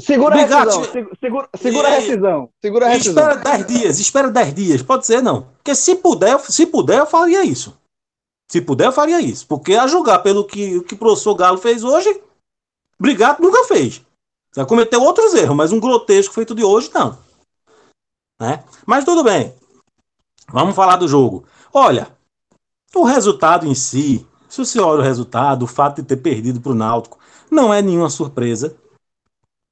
Segura a Obrigado, rescisão. Segura, segura a E rescisão. Segura a rescisão. Espera 10 dias, espera 10 dias. Pode ser, não. Porque se puder, eu- se puder, eu faria isso. Se puder, eu faria isso. Porque a julgar pelo que, o que o professor Galo fez hoje, Brigado nunca fez. Já cometeu outros erros, mas um grotesco feito de hoje, não. Né? Mas tudo bem. Vamos falar do jogo. Olha, o resultado em si, se você olha o resultado, o fato de ter perdido para o Náutico, não é nenhuma surpresa.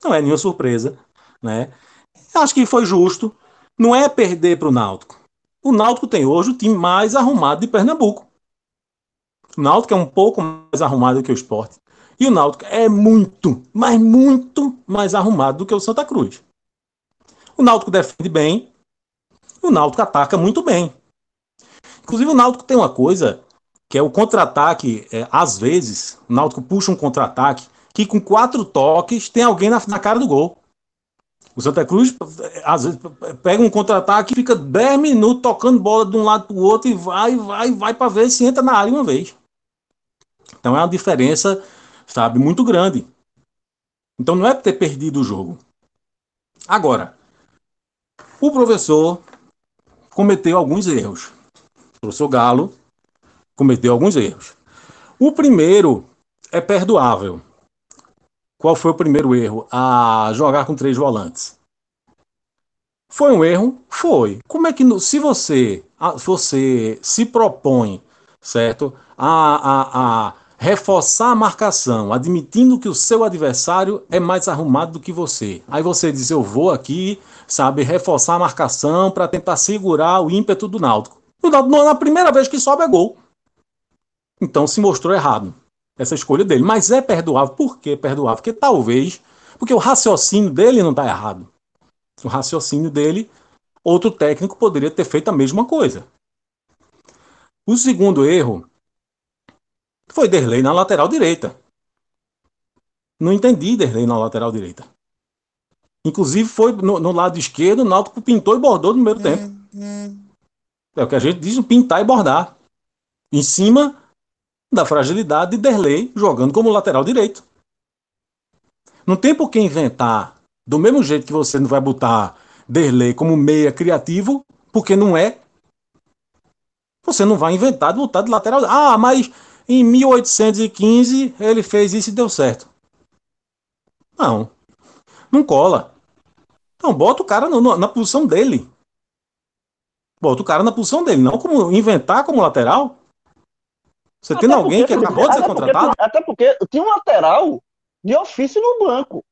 Não é nenhuma surpresa, né? Acho que foi justo. Não é perder para o Náutico. O Náutico tem hoje o time mais arrumado de Pernambuco. O Náutico é um pouco mais arrumado que o Sport. E o Náutico é muito, mas muito mais arrumado do que o Santa Cruz. O Náutico defende bem. O Náutico ataca muito bem. Inclusive, o Náutico tem uma coisa que é o contra-ataque. é, às vezes, o Náutico puxa um contra-ataque que com quatro toques tem alguém na, na cara do gol. O Santa Cruz, às vezes, pega um contra-ataque fica 10 minutos tocando bola de um lado para o outro e vai, vai, vai para ver se entra na área uma vez. Então é uma diferença, sabe, muito grande. Então não é ter perdido o jogo. Agora, o professor cometeu alguns erros. Professor Galo cometeu alguns erros. O primeiro é perdoável. Qual foi o primeiro erro? A jogar com três volantes. Foi um erro? Foi. Como é que se você você se propõe, certo, a, a, a reforçar a marcação, admitindo que o seu adversário é mais arrumado do que você. Aí você diz eu vou aqui, sabe, reforçar a marcação para tentar segurar o ímpeto do Náutico. O Náutico, Na primeira vez que sobe é gol. Então se mostrou errado essa escolha dele. Mas é perdoável. Por que perdoável? Porque talvez. Porque o raciocínio dele não está errado. O raciocínio dele, outro técnico poderia ter feito a mesma coisa. O segundo erro foi Derlei na lateral direita. Não entendi Derlei na lateral direita. Inclusive foi no, no lado esquerdo, o Náutico pintou e bordou no primeiro tempo. É o que a gente diz, pintar e bordar. Em cima da fragilidade de Derlei jogando como lateral direito. Não tem por que inventar do mesmo jeito que você não vai botar Derlei como meia criativo, porque não é. Você não vai inventar de botar de lateral. Ah, mas em 1815 ele fez isso e deu certo. Não. Não cola. Então bota o cara no- na posição dele. Bota o cara na posição dele, não como inventar como lateral. Você Até tendo alguém que acabou de ser até porque- contratado, Até porque tinha um lateral de ofício no banco.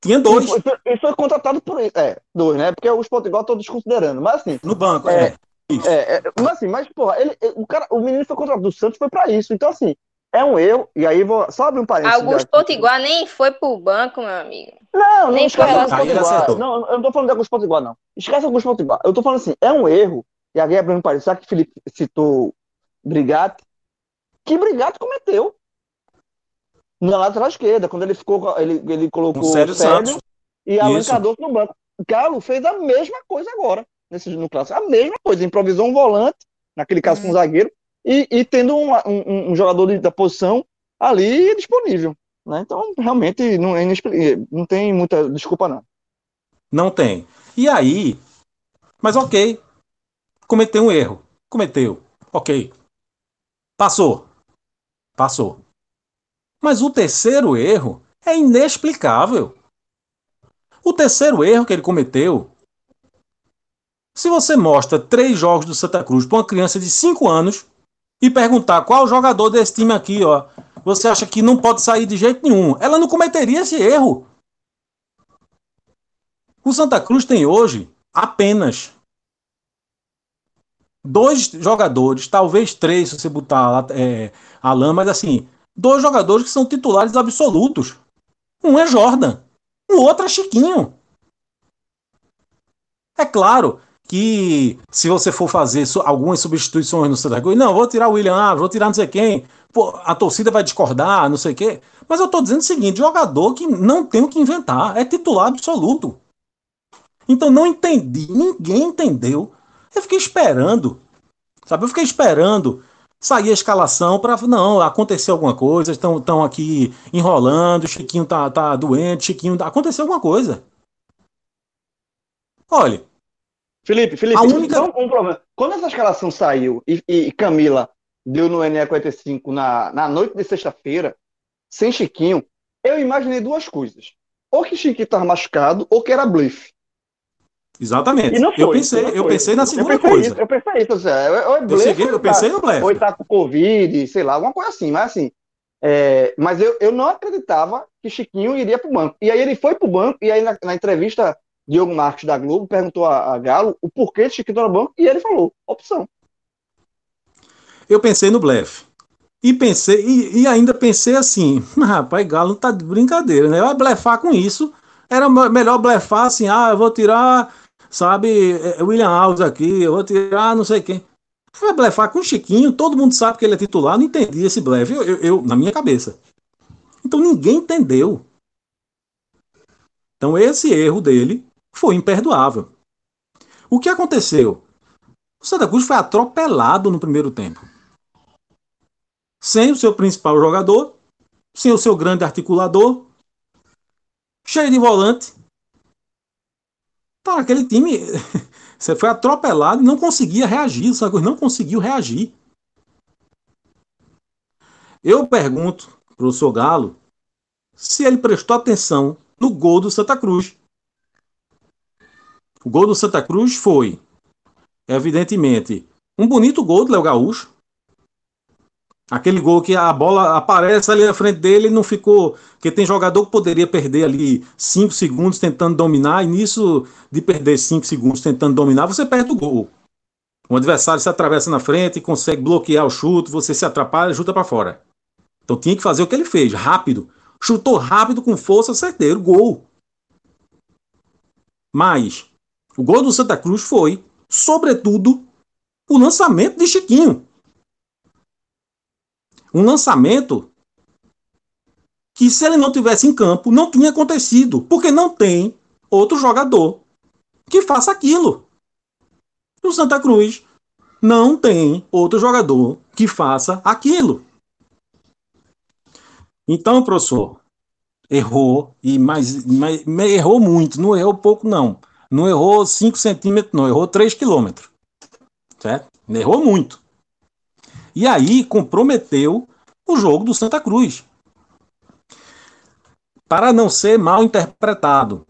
tinha dois E foi, e foi contratado por ele. É, dois, né? Porque os Portugal todos desconsiderando. Mas assim, no banco. É. É. Isso. é, é, mas assim, mas porra, ele, ele- o, cara, o menino foi contratado do Santos foi pra isso. Então, assim, é um erro, e aí vou só abrir um parênteses. Augusto Potiguar nem foi pro banco, meu amigo. Não, não Nem esquece ele Potiguar. acertou. Não, eu não tô falando de Augusto Potiguar, não. Esquece Augusto Potiguar. Eu tô falando assim, é um erro, e aí abrindo um parênteses, já que o Felipe citou Brigatti, que Brigatti cometeu na lateral esquerda, quando ele ficou, ele, ele colocou Com Sérgio e Alan Isso. Cardoso no banco. O Galo fez a mesma coisa agora, nesse, no clássico. A mesma coisa, improvisou um volante, naquele caso com um zagueiro, e, e tendo um, um- um jogador de- da posição ali disponível. Né? Então, realmente, não, é inexpli- não tem muita desculpa, não. Não tem. E aí, mas ok, cometeu um erro. Cometeu. Ok. Passou. Passou. Mas o terceiro erro é inexplicável. O terceiro erro que ele cometeu. Se você mostra três jogos do Santa Cruz para uma criança de 5 anos e perguntar qual jogador desse time aqui, ó, você acha que não pode sair de jeito nenhum, ela não cometeria esse erro. O Santa Cruz tem hoje apenas dois jogadores, talvez três, se você botar é, mas assim, dois jogadores que são titulares absolutos. Um é Jordan, o outro é Chiquinho. É claro que se você for fazer algumas substituições no Santa Cruz, não, vou tirar o William Alves, vou tirar não sei quem, pô, a torcida vai discordar, não sei o quê. Mas eu tô dizendo o seguinte, jogador que não tem o que inventar, é titular absoluto. Então não entendi, ninguém entendeu. Eu fiquei esperando, sabe? Eu fiquei esperando sair a escalação para não aconteceu alguma coisa, estão estão aqui enrolando, Chiquinho tá, tá doente, Chiquinho aconteceu alguma coisa. Olha, Felipe, Felipe, A única- um problema. Quando essa escalação saiu e, e Camila deu no NE45 na, na noite de sexta-feira, sem Chiquinho, eu imaginei duas coisas. Ou que Chiquinho estava machucado, ou que era blefe. exatamente. E não foi. eu pensei, não eu pensei na segunda eu pensei coisa. Isso, eu pensei isso. Ou seja, ou é Eu, blefe, cheguei- eu tá- pensei no blefe. ou ele tá com Covid, sei lá, alguma coisa assim. Mas assim, é, mas eu, eu não acreditava que Chiquinho iria pro banco. E aí ele foi pro banco, e aí na, na entrevista, Diogo Marques da Globo perguntou a, a Galo o porquê de Chiquinho tá no banco, e ele falou, opção. Eu pensei no blefe. E pensei, e, e ainda pensei assim, rapaz, Galo tá de brincadeira, né? Eu blefar com isso. Era me- melhor blefar assim, ah, eu vou tirar, sabe, é, William Alves aqui, eu vou tirar não sei quem. Vai blefar com o Chiquinho, todo mundo sabe que ele é titular, não entendi esse blefe, eu, eu- eu- na minha cabeça. Então ninguém entendeu. Então esse erro dele foi imperdoável. O que aconteceu? O Santa Cruz foi atropelado no primeiro tempo sem o seu principal jogador, sem o seu grande articulador, cheio de volante. Tá, aquele time você foi atropelado e não conseguia reagir. O Santa não conseguiu reagir. Eu pergunto para professor Galo se ele prestou atenção no gol do Santa Cruz. O gol do Santa Cruz foi, evidentemente, um bonito gol do Léo Gaúcho. Aquele gol que a bola aparece ali na frente dele e não ficou. Porque tem jogador que poderia perder ali 5 segundos tentando dominar, e nisso de perder 5 segundos tentando dominar, você perde o gol. O adversário se atravessa na frente e consegue bloquear o chute, você se atrapalha e chuta para fora. Então tinha que fazer o que ele fez, rápido. Chutou rápido, com força, certeiro, gol. Mas o gol do Santa Cruz foi, sobretudo, o lançamento de Chiquinho um lançamento que se ele não tivesse em campo não tinha acontecido, porque não tem outro jogador que faça aquilo. O Santa Cruz não tem outro jogador que faça aquilo. Então, professor, errou e mais, mais errou muito, não errou pouco não. Não errou 5 centímetros, não, errou 3 quilômetros. Certo? Errou muito. E aí comprometeu o jogo do Santa Cruz. Para não ser mal interpretado.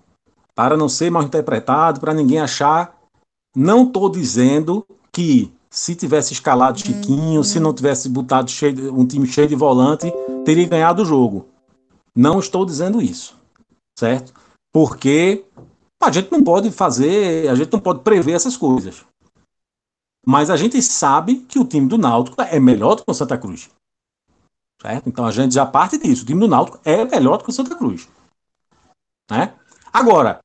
Para não ser mal interpretado, para ninguém achar. Não estou dizendo que se tivesse escalado Chiquinho, se não tivesse botado cheio um time cheio de volante, teria ganhado o jogo. Não estou dizendo isso. Certo? Porque a gente não pode fazer, a gente não pode prever essas coisas. Mas a gente sabe que o time do Náutico é melhor do que o Santa Cruz. Certo? Então a gente já parte disso. O time do Náutico é melhor do que o Santa Cruz. Né? Agora,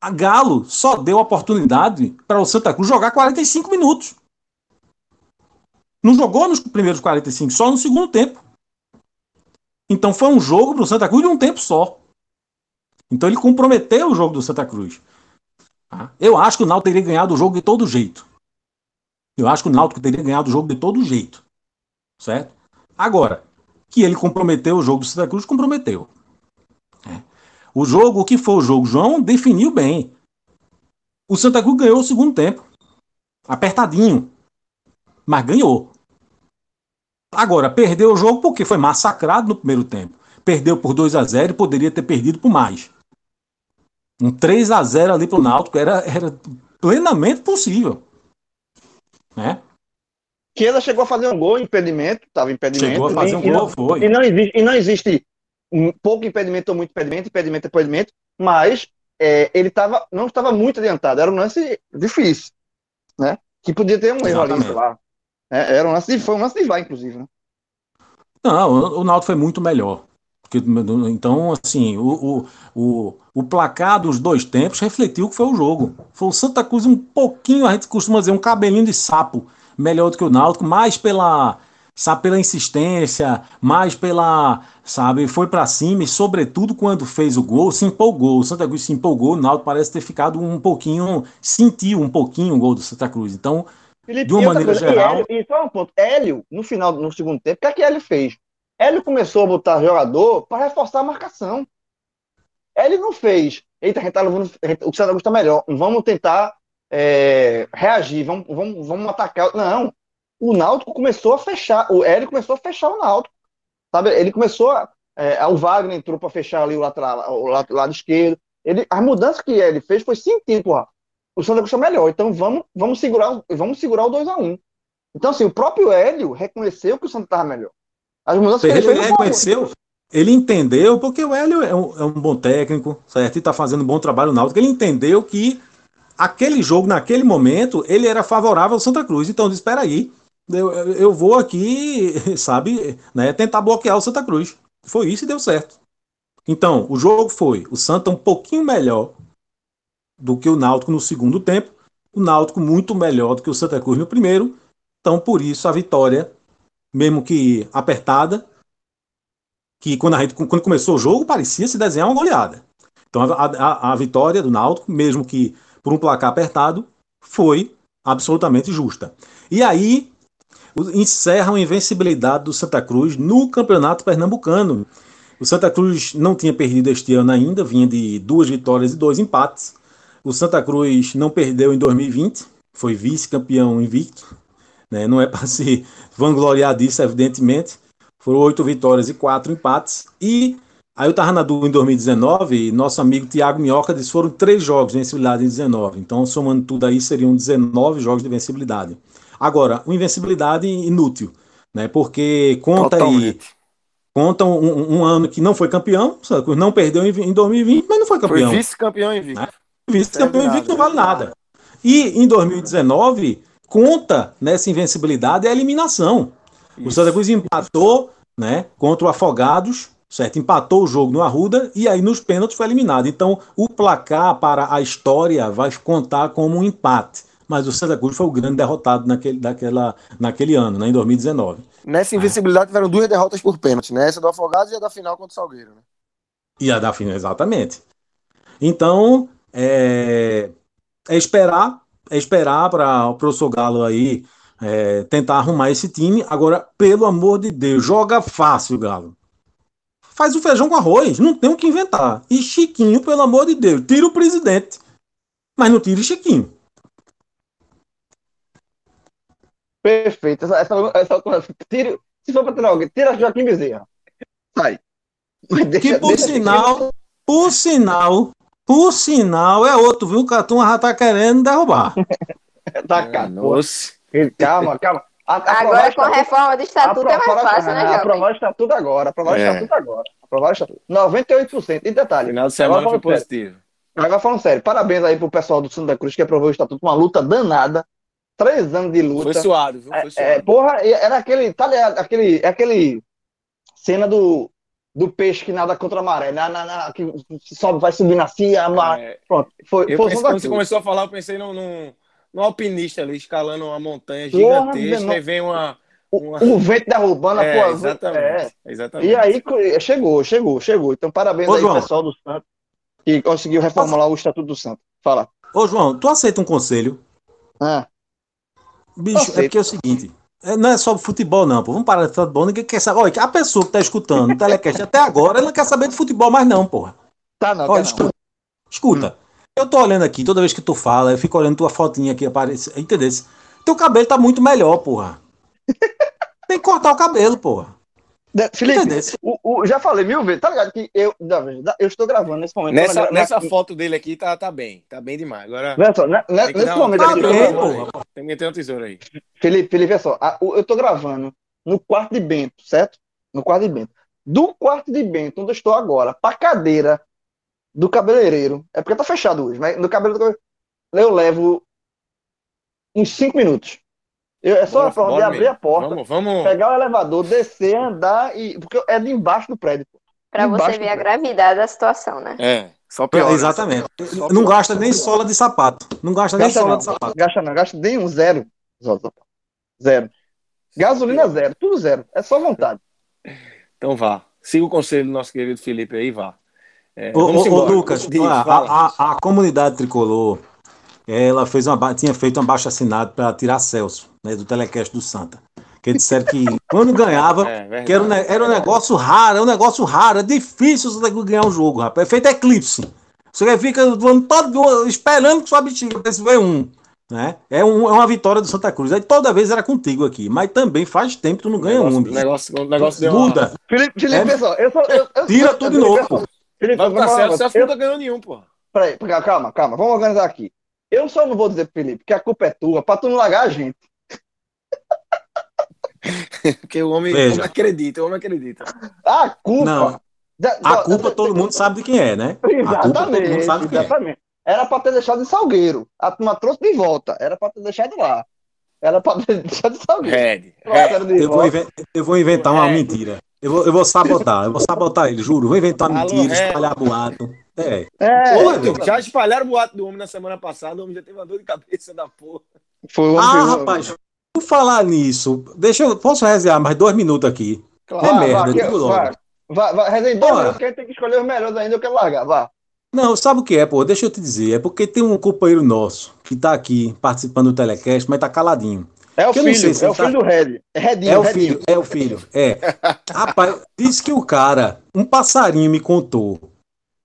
a Galo só deu oportunidade para o Santa Cruz jogar 45 minutos. Não jogou nos primeiros 45, só no segundo tempo. Então foi um jogo para o Santa Cruz de um tempo só. Então ele comprometeu o jogo do Santa Cruz. Tá? Eu acho que o Náutico teria ganhado o jogo de todo jeito. Eu acho que o Náutico teria ganhado o jogo de todo jeito. Certo? Agora, que ele comprometeu o jogo do Santa Cruz, comprometeu. É. O jogo, o que foi o jogo? João definiu bem. O Santa Cruz ganhou o segundo tempo. Apertadinho. Mas ganhou. Agora, perdeu o jogo porque foi massacrado no primeiro tempo. Perdeu por 2 a 0 e poderia ter perdido por mais. Um 3 a 0 ali pro Náutico era, era plenamente possível. Né? Chiesa chegou a fazer um gol, impedimento, estava impedimento. Chegou a fazer um e, gol, não, foi. E não existe, e não existe um pouco impedimento ou muito impedimento, impedimento é impedimento, mas é, ele tava, não estava muito adiantado, era um lance difícil, né? Que podia ter um erro ali, sei lá. É, era um lance de, foi um lance de vai, inclusive, né? Não, o, o Náutico foi muito melhor. Porque, então, assim, o, o, o, o placar dos dois tempos refletiu o que foi o jogo. Foi o Santa Cruz um pouquinho, a gente costuma dizer, um cabelinho de sapo melhor do que o Náutico, mais pela, sabe, pela insistência, mais pela, sabe, foi para cima e sobretudo quando fez o gol, se empolgou. O Santa Cruz se empolgou, o Náutico parece ter ficado um pouquinho, sentiu um pouquinho o gol do Santa Cruz. Então, Felipe, de uma maneira coisa, geral, E, Hélio, e só um ponto, Hélio, no final, no segundo tempo, o que é que Hélio fez? Hélio começou a botar jogador para reforçar a marcação. Hélio não fez. Eita, a gente tá levando, a o Santa Cruz tá melhor. Vamos tentar é, reagir, vamos, vamos, vamos atacar. Não. O Náutico começou a fechar. O Hélio começou a fechar o Náutico. Sabe? Ele começou a. é, o Wagner entrou para fechar ali o, lateral, o lado, lado esquerdo. Ele, as mudanças que ele fez foi porra. O Santa Cruz tá melhor. Então vamos, vamos segurar, vamos segurar o 2x1. Então, assim, o próprio Hélio reconheceu que o Santa estava melhor. As mudanças que ele reconheceu, ele entendeu, porque o Hélio é um, é um bom técnico, certo? E está fazendo um bom trabalho no Náutico. Ele entendeu que aquele jogo, naquele momento, ele era favorável ao Santa Cruz. Então, disse, espera aí, eu, eu vou aqui, sabe, né, tentar bloquear o Santa Cruz. Foi isso e deu certo. Então, o jogo foi o Santa um pouquinho melhor do que o Náutico no segundo tempo, o Náutico muito melhor do que o Santa Cruz no primeiro. Então, por isso, a vitória, mesmo que apertada, que quando, a gente, quando começou o jogo parecia se desenhar uma goleada. Então, a, a, a vitória do Náutico, mesmo que por um placar apertado, foi absolutamente justa. E aí, encerra a invencibilidade do Santa Cruz no Campeonato Pernambucano. O Santa Cruz não tinha perdido este ano ainda, vinha de duas vitórias e dois empates. O Santa Cruz não perdeu em 2020, foi vice-campeão invicto. Né? Não é para se vangloriar disso, evidentemente. Foram oito vitórias e quatro empates. E aí eu estava na dúvida em 2019, e nosso amigo Tiago Minhoca disse foram três jogos de vencibilidade em 19. Então, somando tudo aí, seriam 19 jogos de vencibilidade. Agora, uma invencibilidade inútil, né? Porque conta aí Totalmente. conta um, um- ano que não foi campeão, não perdeu em, em 2020, mas não foi Foi campeão. vice-campeão invicto. Vice-campeão serve invicto não vale nada. E em 2019, conta nessa invencibilidade a eliminação. O Santa Cruz empatou né, contra o Afogados, certo? Empatou o jogo no Arruda e aí nos pênaltis foi eliminado. Então, o placar para a história vai contar como um empate. Mas o Santa Cruz foi o grande derrotado naquele, daquela, naquele ano, né, em 2019. Nessa invencibilidade tiveram duas derrotas por pênalti, né? Essa do Afogados e a da final contra o Salgueiro, né? E a da final, exatamente. Então, é, é esperar, é esperar para o professor Galo aí é, tentar arrumar esse time. Agora, pelo amor de Deus, joga fácil, Galo. Faz o feijão com arroz, não tem o que inventar. E Chiquinho, pelo amor de Deus, tira o presidente, mas não tire Chiquinho. Perfeito. Essa, essa, essa, tira, se for para tirar alguém, tira Joaquim Bezerra. Sai. Mas Que deixa- por deixa sinal, por sinal, por sinal, é outro, viu? O Catum já tá querendo derrubar. Tá, cara. Nossa. Calma, calma. A- aprovar Agora com a reforma do estatuto é mais fácil, né, Jovem? Aprovar o estatuto agora. Aprovar o É. estatuto agora. Aprovar o estatuto. 98%. E detalhe. Final de semana foi falando sério. positivo. Agora falando sério. Parabéns aí pro pessoal do Santa Cruz que aprovou o estatuto. Uma luta danada. três anos de luta. Foi suado, viu? Foi É, suado. é, porra, e era aquele, tá ligado? Aquele, é aquele cena do, do peixe que nada contra a maré, na, na, na- que sobe, vai subindo assim, a maré. É, Pronto, foi, eu foi pensei, quando você começou a falar, eu pensei num, num, num alpinista ali, escalando uma montanha Porra, gigantesca, não- e vem uma... uma... O, o vento derrubando a É, porra. exatamente, é. exatamente. E aí co- chegou, chegou, chegou. Então, parabéns Ô, aí, João. pessoal do Santos, que conseguiu reformular o Estatuto do Santos. Fala. Ô, João, tu aceita um conselho? Ah, Bicho, Aceito. é porque é o seguinte. É- não é só futebol, não, pô. Vamos parar de futebol, ninguém quer saber. Olha, a pessoa que tá escutando o telecast até agora, ela não quer saber de futebol mais, não, porra. tá não, Olha, tá não. escuta. Escuta. Eu tô olhando aqui, toda vez que tu fala, eu fico olhando tua fotinha aqui aparece. Entendeu? Teu cabelo tá muito melhor, porra. Tem que cortar o cabelo, porra. De- Felipe, Entendeu? o, o- já falei mil vezes, tá ligado? Que eu, eu estou gravando nesse momento. Nessa, Na- na- nessa foto dele aqui tá, tá bem, tá bem demais. Agora Vê só, né- né- tem que nesse dar uma- momento Tá aqui, bem, porra. Tem que meter uma tesoura aí. Felipe, Felipe, vê só, a- o- eu tô gravando no quarto de Bento, certo? No quarto de Bento. Do quarto de Bento, onde eu estou agora, pra cadeira do cabeleireiro, é porque tá fechado hoje, mas no cabeleireiro eu levo uns cinco minutos. Eu- é só Bora- a forma de abrir mesmo. a porta, Vamos, vamos. pegar o elevador, descer, andar e. Porque é de embaixo do prédio. Embaixo você ver a prédio. gravidade da situação, né? É, só pior. Exatamente. Só Não gasta nem sola de sapato. Não gasta nem Gasta sola não, de sapato. gasta não, gasta nem um zero. Zero. Gasolina zero, tudo zero. É só vontade. Então vá. Siga o conselho do nosso querido Felipe aí, vá. É, Ô, ô. Lucas, Diz, a, a- a- a comunidade tricolor, ela fez uma, tinha feito uma baixa assinada para tirar Celso, né, do telecast do Santa. Que eles disseram que quando ganhava, É, que era um, era um negócio raro, é um negócio raro, é difícil você ganhar um jogo, rapaz. É feito eclipse. Você fica todo esperando que sua bexiga esse ver um. Né? É, um, é uma vitória do Santa Cruz. Aí toda vez era contigo aqui, mas também faz tempo que tu não ganha negócio, um. o bicho. negócio, o negócio deu uma- Muda. Felipe, Felipe, É. pessoal, eu só. Eu, eu, Tira eu- tudo de novo, pô. Felipe, vamos tá certo, eu- não tá ganhando nenhum, pô. Peraí, calma, calma, vamos organizar aqui. Eu só não vou dizer pro Felipe que a culpa é tua, pra tu não largar a gente. Porque o homem, o homem acredita, o homem acredita. A culpa. Não. Da- A da- culpa da- todo mundo sabe de quem é, né? A culpa todo Exatamente, mundo sabe de quem é. exatamente. Era pra ter deixado em Salgueiro. A turma trouxe de volta. Era pra ter deixado lá. Era pra ter deixado em Salgueiro. Red. De Eu vou, eu vou inventar uma É. mentira. Eu vou, eu vou sabotar, eu vou sabotar ele, juro. Vou inventar Alô, mentira, é. espalhar boato. É. É, Ô, Oi, já espalharam o boato do homem na semana passada, o homem já teve uma dor de cabeça da porra. foi o Ah, rapaz, por falar nisso, deixa eu. Posso resenhar mais dois minutos aqui? Claro. É Vá, merda, que- digo logo. vai, vai, vai, resenha dois minutos que a gente tem que escolher os melhores ainda, eu quero largar, vá. Não, sabe o que é, pô? Deixa eu te dizer. É porque tem um companheiro nosso que tá aqui participando do telecast, mas tá caladinho. É o Que filho, se é o tá- filho do Red. É Redinho, É o Redinho. filho, é o filho, é. Rapaz, disse que o cara, um passarinho me contou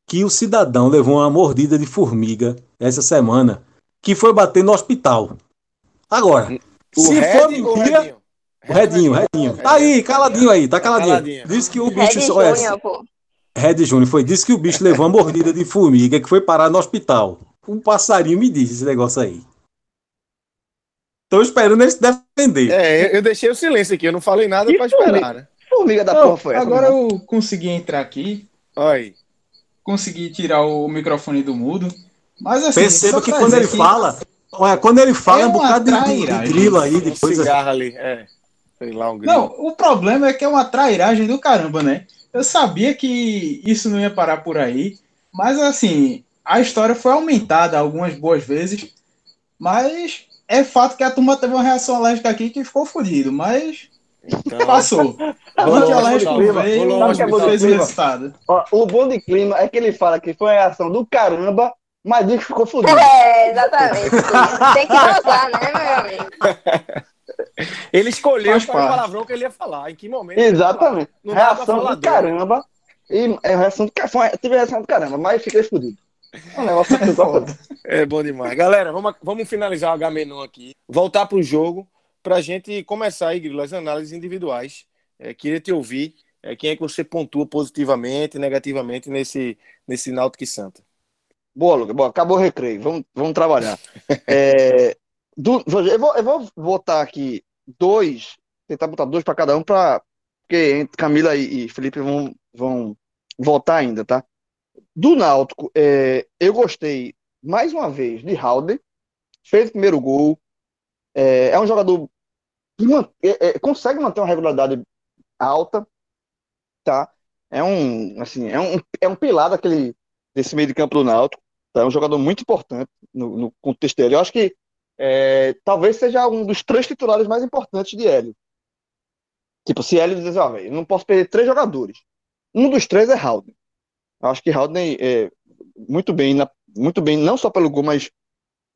que o cidadão levou uma mordida de formiga essa semana, que foi bater no hospital. Agora, O se Red for ou o mentira, Redinho? o Redinho, Redinho. Tá aí, caladinho aí, tá caladinho. caladinho. Disse que o Red bicho. olha, Júnior, pô. Red Júnior foi, disse que o bicho levou uma mordida de formiga que foi parar no hospital. Um passarinho me disse esse negócio aí. Tô esperando ele se defender. É, eu, eu deixei o silêncio aqui, eu não falei nada Que pra esperar, né? Formiga da Não, porra foi essa. agora mano? eu consegui entrar aqui, Olha aí. consegui tirar o microfone do mudo. Mas assim, Perceba só que quando ele fala, olha, quando ele fala É é um bocado de, de, de trairagem. grilo aí, de Um coisa. cigarro ali, é. Sei lá, um grilo. Não, o problema é que é uma trairagem do caramba, né? Eu sabia que isso não ia parar por aí, mas assim, a história foi aumentada algumas boas vezes, mas é fato que a turma teve uma reação alérgica aqui que ficou fodido, mas Então, passou. O Rolou hospital, veio rolou o fez resultado. Ó, o bom de clima é que ele fala que foi uma reação do caramba, mas diz que ficou fodido. É, exatamente. Tem que dosar, né, meu amigo? Ele escolheu Faz qual é palavrão que ele ia falar. Em que momento? Exatamente. Pra reação do caramba. E é reação do caramba. Tive reação do caramba, mas fiquei fodido. É um negócio que eu gosto. É bom demais. Galera, vamos, vamos finalizar o H-Menon aqui. Voltar pro jogo pra gente começar aí, Grilo, as análises individuais. É, queria te ouvir. É, quem é que você pontua positivamente, negativamente nesse, nesse Náutico e Santa? Boa, Lucas. Boa. Acabou o recreio. Vamos, vamos trabalhar. É, do- eu, vou, eu vou botar aqui dois, tentar botar dois para cada um, pra, porque Camila e, e Felipe vão, vão votar ainda, tá? Do Náutico, é, eu gostei mais uma vez de Halder, fez o primeiro gol, É, é um jogador que man, é, é, consegue manter uma regularidade alta, tá? É um, assim, é um, é um pilar daquele, desse meio de campo do Náutico, tá? É um jogador muito importante no, no contexto dele. Eu acho que é, talvez seja um dos três titulares mais importantes de Hélio. Tipo, se Hélio diz, ó, não posso perder três jogadores. Um dos três é Haldane. Eu acho que Haldane é muito bem, na, muito bem, não só pelo gol, mas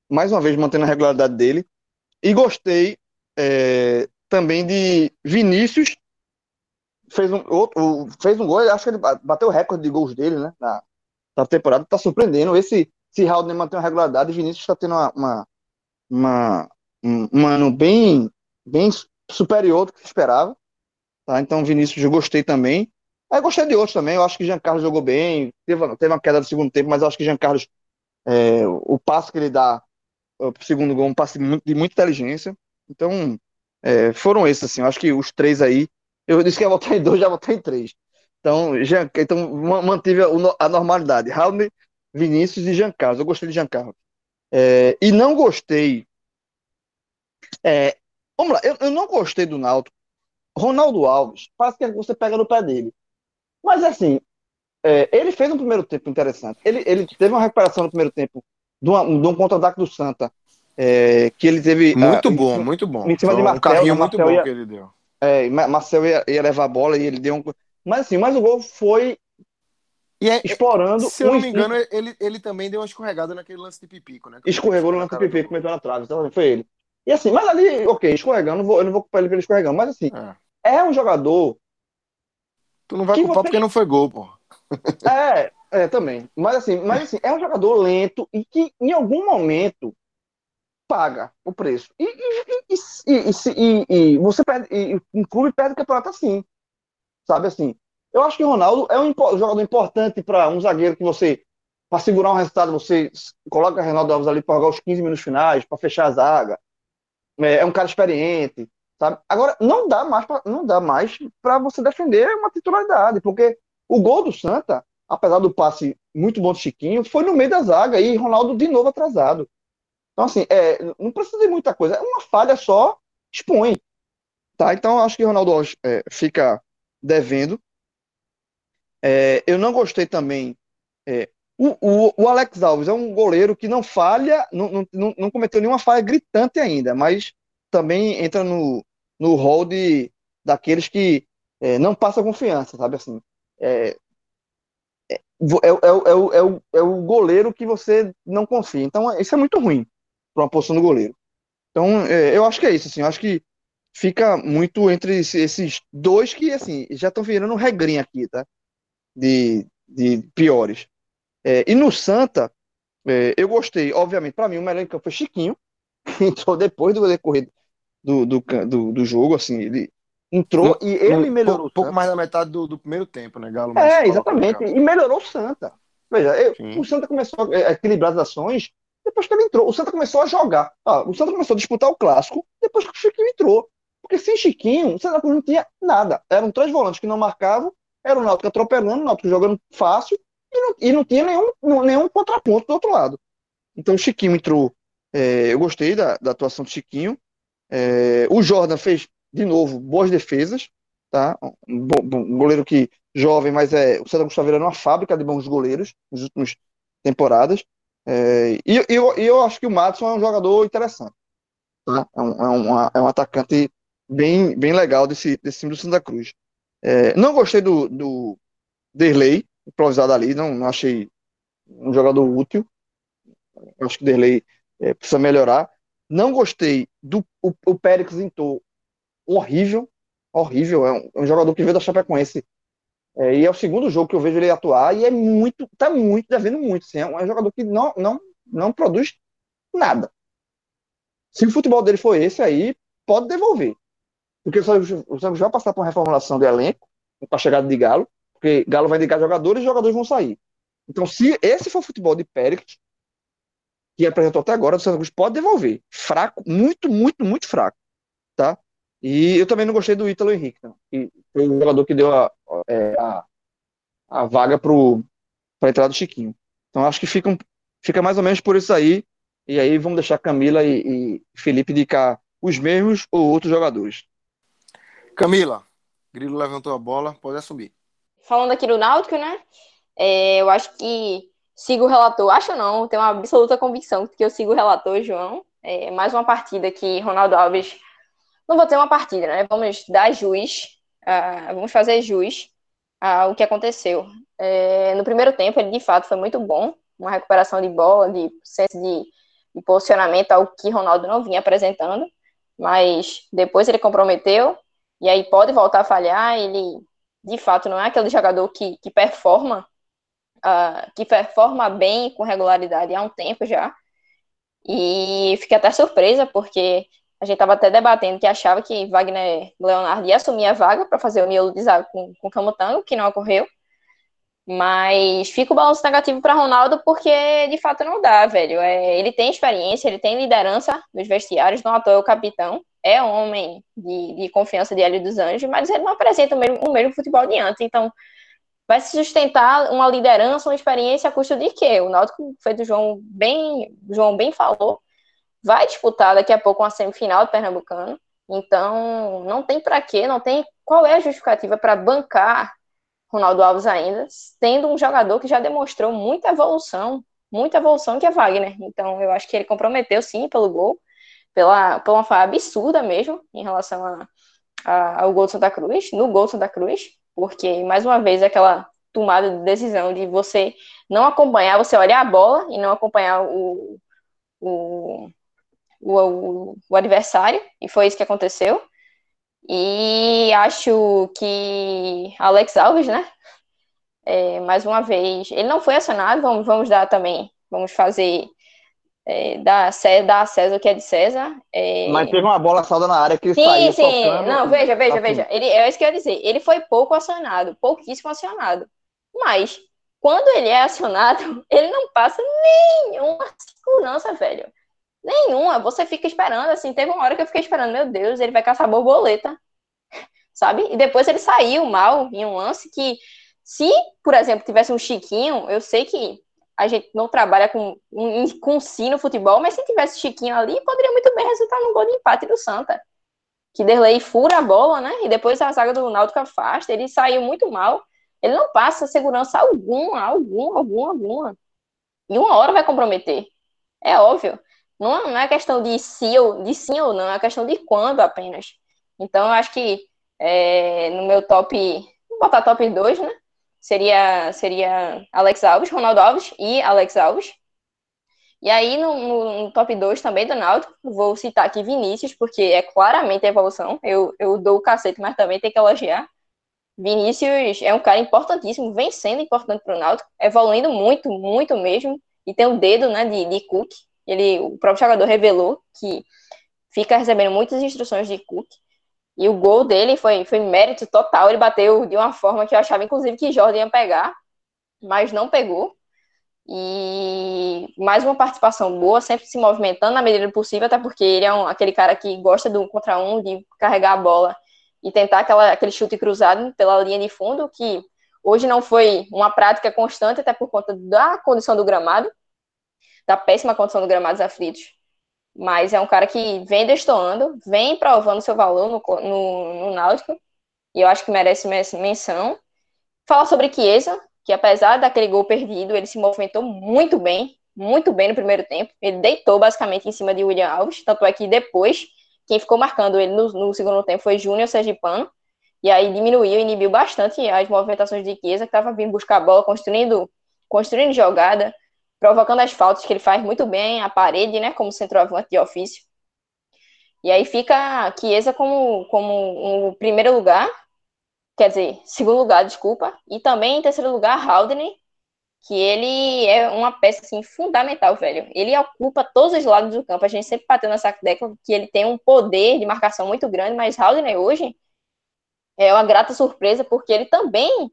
mais uma vez mantendo a regularidade dele. E gostei é, também de Vinícius, fez um, outro, fez um gol, acho que ele bateu o recorde de gols dele, né? Na, na temporada, tá surpreendendo. Esse, se Haldane mantém uma regularidade, Vinícius está tendo uma, uma, uma, um, ano bem, bem superior do que se esperava. Tá? Então, Vinícius, eu gostei também. Aí gostei de outros também. Eu acho que Jean Carlos jogou bem. Teve, teve uma queda no segundo tempo, mas eu acho que Jean Carlos, é, o passo que ele dá pro segundo gol, um passe de muita inteligência. Então, é, foram esses, assim. Eu acho que os três aí. Eu disse que ia votar em dois, já votei em três. Então, Jean, então mantive a, normalidade. Raul, Vinícius e Jean Carlos. Eu gostei de Jean Carlos. É, e não gostei. É, vamos lá, eu, eu não gostei do Náutico. Ronaldo Alves, parece que você pega no pé dele. Mas assim, é, ele fez um primeiro tempo interessante. Ele, ele teve uma recuperação no primeiro tempo de, uma, de um contra-ataque do Santa. É, que ele teve. Muito a, bom, em, muito bom. Em cima Foi de Marcel, um carrinho Marcel muito bom ia, que ele deu. É, Marcel ia, ia, levar a bola e ele deu um. Mas assim, mas o gol foi e é, explorando. Se eu não me engano, ele, ele também deu uma escorregada naquele lance de pipico, né? Escorregou no lance de pipico, cometeu na trave. Então foi ele. E assim, mas ali, ok, escorregando, eu não vou, culpar ele pelo escorregando, mas assim, é, é um jogador. Tu não vai culpar você... porque não foi gol, pô. É, é, também. Mas assim, mas assim, é um jogador lento e que em algum momento paga o preço. E, e, e, e você perde, e um clube perde o campeonato assim. Sabe assim? Eu acho que o Ronaldo é um jogador importante para um zagueiro que você, para segurar um resultado, você coloca o Ronaldo Alves ali para jogar os 15 minutos finais, para fechar a zaga. É, é, um cara experiente, sabe? Agora, não dá mais pra, não dá mais para você defender uma titularidade, porque o gol do Santa, apesar do passe muito bom do Chiquinho, foi no meio da zaga e Ronaldo de novo atrasado. Então, assim, é, não precisa de muita coisa. É uma falha só, expõe. Tá? Então, acho que o Ronaldo é, fica devendo. É, eu não gostei também. É, o, o, o, Alex Alves é um goleiro que não falha, não, não, não cometeu nenhuma falha gritante ainda, mas também entra no, no hall de, daqueles que é, não passa confiança, sabe assim? É, é, é, é, é, o, é o goleiro que você não confia. Então, isso é muito ruim para uma posição do goleiro. Então, é, eu acho que é isso, assim, eu acho que fica muito entre esses dois que, assim, já estão virando regrinha aqui, tá? De, de piores. É, e no Santa, é, eu gostei, obviamente, para mim, o melhor em campo foi Chiquinho, que entrou depois do decorrer do, do, do, do jogo, assim, ele entrou e ele melhorou. Um pouco mais da metade do, do primeiro tempo, né, Galo? É, exatamente, e melhorou o Santa. Veja, eu, o Santa começou a equilibrar as ações depois que ele entrou. O Santa começou a jogar. Ah, o Santa começou a disputar o clássico depois que o Chiquinho entrou. Porque sem Chiquinho, o Santa Cruz não tinha nada. Eram três volantes que não marcavam, era o Náutico atropelando, o Náutico jogando fácil e não, e não tinha nenhum, nenhum contraponto do outro lado. Então o Chiquinho entrou. É, eu gostei da, da atuação do Chiquinho. É, o Jordan fez, de novo, boas defesas. Tá? Um, um goleiro que jovem, mas é, o Santa Cruz está virando uma fábrica de bons goleiros nas últimas temporadas. É, e, eu, eu acho que o Madison é um jogador interessante. Tá? É, um, é, um, é um atacante bem, bem legal desse, desse time do Santa Cruz. É, não gostei do, do Derley, improvisado ali, não, não achei um jogador útil. Acho que o Derley é, precisa melhorar. Não gostei do o, o Pérez entrou horrível, horrível. É um, é um, jogador que veio da Chapecoense é, e é o segundo jogo que eu vejo ele atuar e é muito, tá muito, devendo muito. Assim, é um jogador que não, não, não produz nada. Se o futebol dele for esse aí, pode devolver. Porque o Santos vai passar por uma reformulação de elenco, com a chegada de Galo, porque Galo vai indicar jogadores e jogadores vão sair. Então, se esse for o futebol de Pérez, que apresentou até agora, o Santos pode devolver. Fraco, muito, muito, muito fraco. Tá? E eu também não gostei do Ítalo Henrique, não, que foi o jogador que deu a, é, a, a vaga para a entrada do Chiquinho. Então acho que fica, fica mais ou menos por isso aí. E aí vamos deixar Camila e, e Felipe indicar os mesmos ou outros jogadores. Camila, Grilo levantou a bola, pode assumir. Falando aqui do Náutico, né? É, eu acho que sigo o relator. Acho não, tenho uma absoluta convicção que eu sigo o relator, João. É, mais uma partida que Ronaldo Alves. Não vou ter uma partida, né? Vamos dar juiz. Uh, vamos fazer juiz ao que aconteceu. É, no primeiro tempo, ele de fato foi muito bom. Uma recuperação de bola, de senso de, de posicionamento, ao que Ronaldo não vinha apresentando. Mas depois ele comprometeu. E aí pode voltar a falhar. Ele de fato não é aquele jogador que, que performa uh, que performa bem com regularidade há um tempo já. E fiquei até surpresa, porque a gente estava até debatendo que achava que Wagner Leonardo ia assumir a vaga para fazer o miolo de zaga com, com Camutango, que não ocorreu. Mas fica o balanço negativo para Ronaldo porque de fato não dá, velho. É, ele tem experiência, ele tem liderança nos vestiários, não atua é o capitão, é homem de, de confiança de Hélio dos Anjos, mas ele não apresenta o mesmo, o mesmo futebol de antes. Então, vai se sustentar uma liderança, uma experiência a custo de quê? O Náutico, feito o João bem, João bem falou, vai disputar daqui a pouco uma semifinal do Pernambucano. Então, não tem para quê, não tem qual é a justificativa para bancar Ronaldo Alves ainda, tendo um jogador que já demonstrou muita evolução, muita evolução que é Wagner. Então, eu acho que ele comprometeu sim pelo gol, pela, pela uma falha absurda mesmo em relação a, a, ao gol do Santa Cruz, no gol do Santa Cruz porque, mais uma vez, aquela tomada de decisão de você não acompanhar, você olhar a bola e não acompanhar o, o, o, o adversário, e foi isso que aconteceu. E acho que Alex Alves, né? É, mais uma vez, ele não foi acionado, vamos, vamos dar também, vamos fazer é, dar, dar a César o que é de César. É... Mas teve uma bola salda na área que ele sim, saiu Sim, sim. Não, veja, veja, assim. veja. Ele, é isso que eu ia dizer. Ele foi pouco acionado, pouquíssimo acionado. Mas, quando ele é acionado, ele não passa nenhuma segurança, velho. Nenhuma. Você fica esperando, assim. Teve uma hora que eu fiquei esperando, meu Deus, ele vai caçar borboleta. Sabe? E depois ele saiu mal em um lance que, se, por exemplo, tivesse um Chiquinho, eu sei que a gente não trabalha com, com si no futebol, mas se tivesse Chiquinho ali, poderia muito bem resultar num gol de empate do Santa. Que Derlei fura a bola, né? E depois a zaga do Náutico afasta, ele saiu muito mal. Ele não passa segurança alguma, alguma, alguma, alguma. E uma hora vai comprometer. É óbvio. Não, não é questão de, si ou, de sim ou não, é questão de quando apenas. Então, eu acho que é, no meu top, vou botar top 2, né? Seria, seria Alex Alves, Ronaldo Alves e Alex Alves. E aí, no, no, no top 2 também do Náutico, vou citar aqui Vinícius, porque é claramente a evolução. Eu, eu dou o cacete, mas também tem que elogiar. Vinícius é um cara importantíssimo, vem sendo importante para o Náutico, evoluindo muito, muito mesmo, e tem o dedo né, de, de Cook. Ele, o próprio jogador revelou que fica recebendo muitas instruções de Cook. E o gol dele foi, foi mérito total. Ele bateu de uma forma que eu achava, inclusive, que Jordan ia pegar, mas não pegou. E mais uma participação boa, sempre se movimentando na medida do possível, até porque ele é um, aquele cara que gosta do contra um, de carregar a bola e tentar aquela, aquele chute cruzado pela linha de fundo, que hoje não foi uma prática constante, até por conta da condição do gramado, da péssima condição do gramado dos aflitos. Mas é um cara que vem destoando, vem provando seu valor no, no, no Náutico, e eu acho que merece menção. Fala sobre Chiesa, que apesar daquele gol perdido, ele se movimentou muito bem, muito bem no primeiro tempo. Ele deitou basicamente em cima de William Alves, tanto é que depois, quem ficou marcando ele no, no segundo tempo foi Júnior Sergipano, e aí diminuiu, inibiu bastante as movimentações de Chiesa, que estava vindo buscar a bola, construindo, construindo jogada, provocando as faltas que ele faz muito bem, a parede, né, como centroavante de ofício. E aí fica Chiesa como, como um primeiro lugar, quer dizer, segundo lugar, desculpa, e também em terceiro lugar, Haldane, que ele é uma peça assim, fundamental, velho. Ele ocupa todos os lados do campo. A gente sempre bateu nessa década que ele tem um poder de marcação muito grande, mas Haldane hoje é uma grata surpresa porque ele também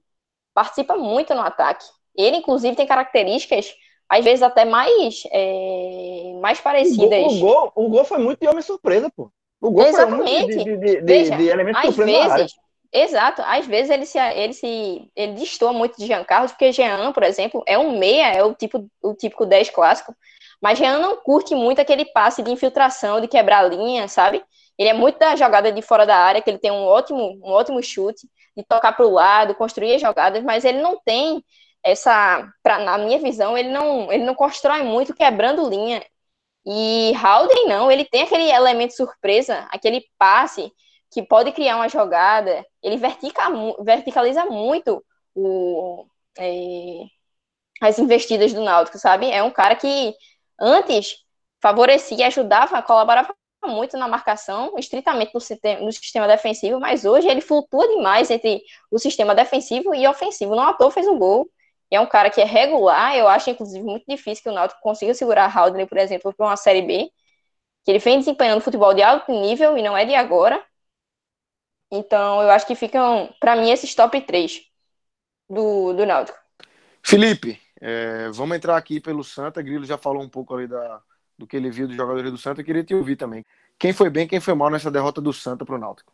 participa muito no ataque. Ele, inclusive, tem características às vezes até mais, é, mais parecidas. O gol, o gol foi muito de homem surpresa, pô. O gol Exatamente. foi muito de, de, de, Veja, de elemento às vezes, Exato, às vezes ele se ele se ele destoa muito de Jean Carlos, porque Jean, por exemplo, é um meia, é o tipo o típico 10 clássico, mas Jean não curte muito aquele passe de infiltração, de quebrar linha, sabe? Ele é muito da jogada de fora da área, que ele tem um ótimo, um ótimo chute, de tocar para o lado, construir as jogadas, mas ele não tem essa, pra, na minha visão, ele não, ele não constrói muito quebrando linha. E Howden não, ele tem aquele elemento surpresa, aquele passe que pode criar uma jogada, ele vertica, verticaliza muito o, é, as investidas do Náutico, sabe? É um cara que antes favorecia, ajudava, colaborava muito na marcação, estritamente no sistema, no sistema defensivo, mas hoje ele flutua demais entre o sistema defensivo e ofensivo. Não à toa fez um gol. É um cara que é regular, eu acho, inclusive, muito difícil que o Náutico consiga segurar Haldane, por exemplo, para uma Série B, que ele vem desempenhando futebol de alto nível e não é de agora. Então, eu acho que ficam, para mim, esses top 3 do, do Náutico. Felipe, é, vamos entrar aqui pelo Santa. Grilo já falou um pouco ali da, do que ele viu dos jogadores do Santa. Eu queria te ouvir também. Quem foi bem, quem foi mal nessa derrota do Santa para o Náutico?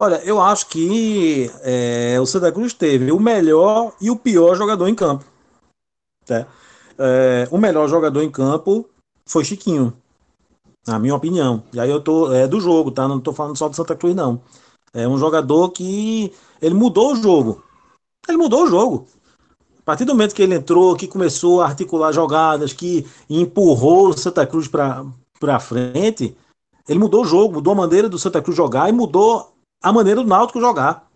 Olha, eu acho que é, o Santa Cruz teve o melhor e o pior jogador em campo. Tá? É, o melhor jogador em campo foi Chiquinho, na minha opinião. E aí eu tô é, do jogo, tá? Não tô falando só do Santa Cruz, não. É um jogador que ele mudou o jogo. Ele mudou o jogo. A partir do momento que ele entrou, que começou a articular jogadas, que empurrou o Santa Cruz para frente, ele mudou o jogo, mudou a maneira do Santa Cruz jogar e mudou a maneira do Náutico jogar.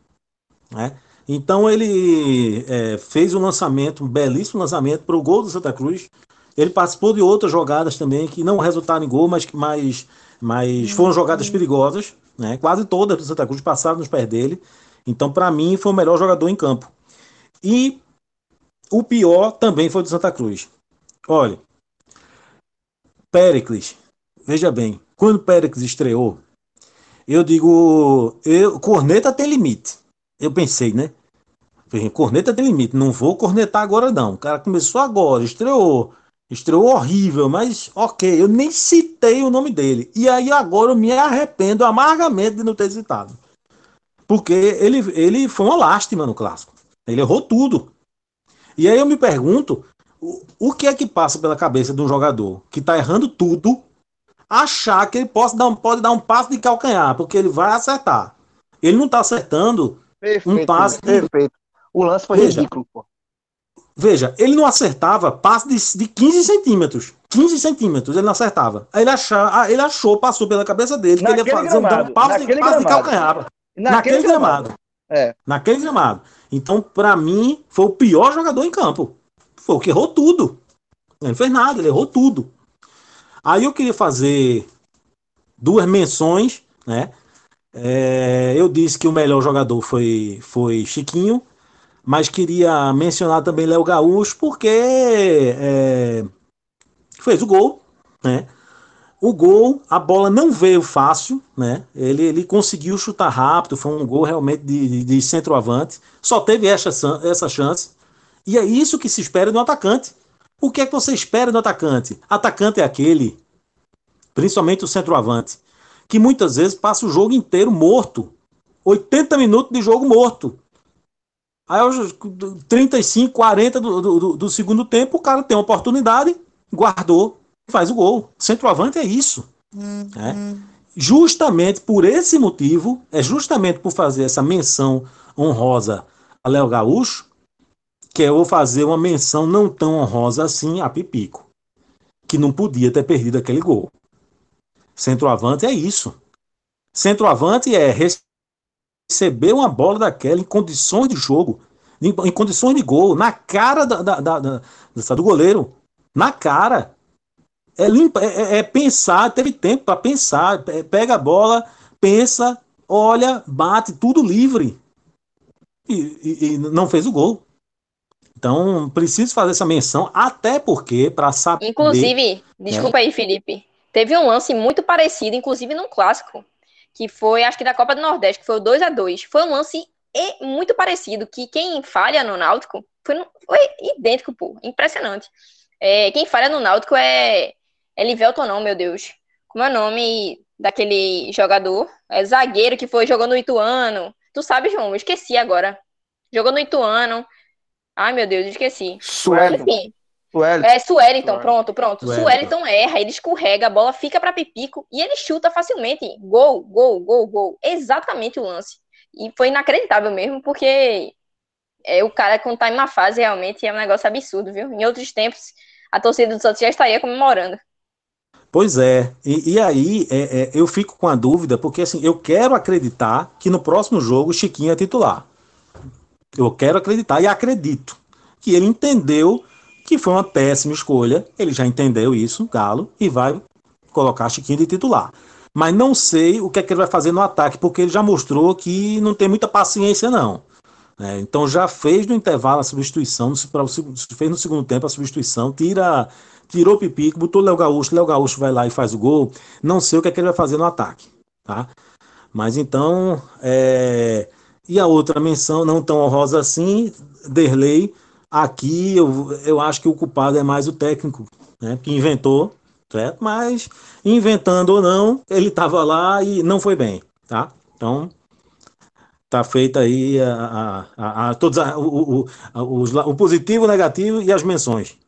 Né? Então ele é, fez um lançamento, um belíssimo lançamento para o gol do Santa Cruz. Ele participou de outras jogadas também que não resultaram em gol, mas, mas, mas foram jogadas perigosas. Né? Quase todas do Santa Cruz passaram nos pés dele. Então, para mim, foi o melhor jogador em campo. E o pior também foi do Santa Cruz. Olha, Péricles, veja bem, quando Péricles estreou, eu digo, eu, corneta tem limite. Eu pensei, né? Corneta tem limite, não vou cornetar agora não. O cara começou agora, estreou, estreou horrível, mas ok, eu nem citei o nome dele. E aí agora eu me arrependo amargamente de não ter citado. Porque ele, ele foi uma lástima no clássico. Ele errou tudo. E aí eu me pergunto, o, o que é que passa pela cabeça de um jogador que está errando tudo, achar que ele pode dar, um, pode dar um passo de calcanhar, porque ele vai acertar. Ele não está acertando perfeito, um passe. Perfeito. O lance foi veja, ridículo, pô. Veja, ele não acertava passe de, de 15 centímetros. 15 centímetros ele não acertava. Aí ele, achar, ele achou, passou pela cabeça dele que ele ia fazer um passe, de, passe de calcanhar. Naquele, naquele gramado. gramado. É. Naquele gramado. Então, para mim, foi o pior jogador em campo. Foi o que errou tudo. Ele não fez nada, ele errou tudo. Aí eu queria fazer duas menções, né? É, eu disse que o melhor jogador foi, foi Chiquinho, mas queria mencionar também Léo Gaúcho, porque é, fez o gol, né? O gol, a bola não veio fácil, né? Ele, ele conseguiu chutar rápido, foi um gol realmente de, de, de centroavante. Só teve essa, essa chance. E é isso que se espera do atacante. O que é que você espera do atacante? Atacante é aquele, principalmente o centroavante, que muitas vezes passa o jogo inteiro morto. 80 minutos de jogo morto. Aí aos 35, 40 do, do, do segundo tempo, o cara tem uma oportunidade, guardou, faz o gol. Centroavante é isso. Uhum. É. Justamente por esse motivo, é justamente por fazer essa menção honrosa a Léo Gaúcho, que eu vou fazer uma menção não tão honrosa assim a Pipico, que não podia ter perdido aquele gol. Centroavante é isso. Centroavante é receber uma bola daquela em condições de jogo, em, em condições de gol, na cara da, da, da, da do goleiro. Na cara. É, limpa, é, é, é pensar, teve tempo para pensar. Pega a bola, pensa, olha, bate, tudo livre. E, e, e não fez o gol. Então, preciso fazer essa menção, até porque, para saber. Inclusive, desculpa né? aí, Felipe. Teve um lance muito parecido, inclusive num clássico, que foi, acho que da Copa do Nordeste, que foi o 2 a 2 Foi um lance muito parecido, que quem falha no Náutico foi, foi idêntico, pô. Impressionante. É, quem falha no Náutico é é Livelton não, meu Deus. Como é o nome daquele jogador? É zagueiro que foi jogando no Ituano. Tu sabe, João? Eu esqueci agora. Jogou no Ituano. Ai, meu Deus, esqueci. Suelton. Enfim, Sueliton. É, Sueliton, pronto, pronto. Sueliton erra, ele escorrega, a bola fica para Pipico e ele chuta facilmente. Gol, gol, gol, gol. Exatamente o lance. E foi inacreditável mesmo, porque é, o cara quando tá em uma fase realmente é um negócio absurdo, viu? Em outros tempos, a torcida do Santos já estaria comemorando. Pois é, e, e aí é, é, eu fico com a dúvida, porque assim, eu quero acreditar que no próximo jogo o Chiquinho é titular. Eu quero acreditar e acredito que ele entendeu que foi uma péssima escolha, ele já entendeu isso, Galo, e vai colocar Chiquinho de titular. Mas não sei o que é que ele vai fazer no ataque, porque ele já mostrou que não tem muita paciência, não. É, então já fez no intervalo a substituição, fez no segundo tempo a substituição, tira, tirou o Pipico, botou o Léo Gaúcho, Léo Gaúcho vai lá e faz o gol. Não sei o que, é que ele vai fazer no ataque. Tá? Mas então. É... E a outra menção, não tão honrosa assim, Derlei. Aqui eu, eu acho que o culpado é mais o técnico, né, que inventou, certo? Mas inventando ou não, ele estava lá e não foi bem, tá? Então tá feita aí a, a, a, a todos o, o, o positivo, o negativo e as menções.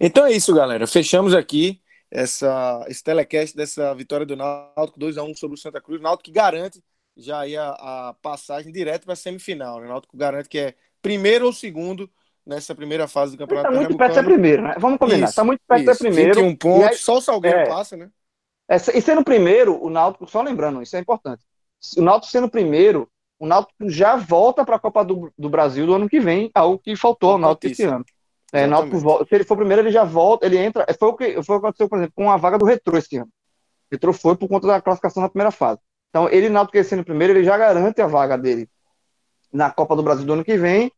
Então é isso, galera. Fechamos aqui essa, esse telecast dessa vitória do Náutico 2x1 sobre o Santa Cruz. Náutico que garante já aí a, a passagem direto para a semifinal. Né? Náutico garante que é primeiro ou segundo nessa primeira fase do campeonato. Está muito perto de ser primeiro, né? Vamos combinar. Está muito perto de ser primeiro. 21 pontos, aí, só o Salgueiro é, passa, né? É, e sendo primeiro, o Náutico, só lembrando, isso é importante o Náutico sendo primeiro, o Náutico já volta para a Copa do, do, Brasil do ano que vem, algo que faltou ao Náutico esse ano. É, Náutico volta, se ele for primeiro, ele já volta, ele entra. Foi o que, foi o que aconteceu, por exemplo, com a vaga do Retro esse ano. O Retro foi por conta da classificação na primeira fase. Então, ele, Náutico sendo primeiro, ele já garante a vaga dele na Copa do Brasil do ano que vem.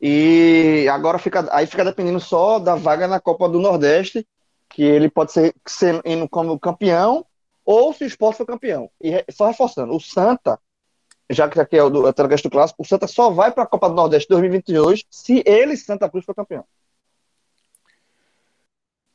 E agora fica, aí fica dependendo só da vaga na Copa do Nordeste, que ele pode ser, ser como campeão ou se o esporte for campeão. E só reforçando, o Santa, já que aqui é o do, é do Clássico, o Santa só vai para a Copa do Nordeste 2022 se ele, Santa Cruz, for campeão.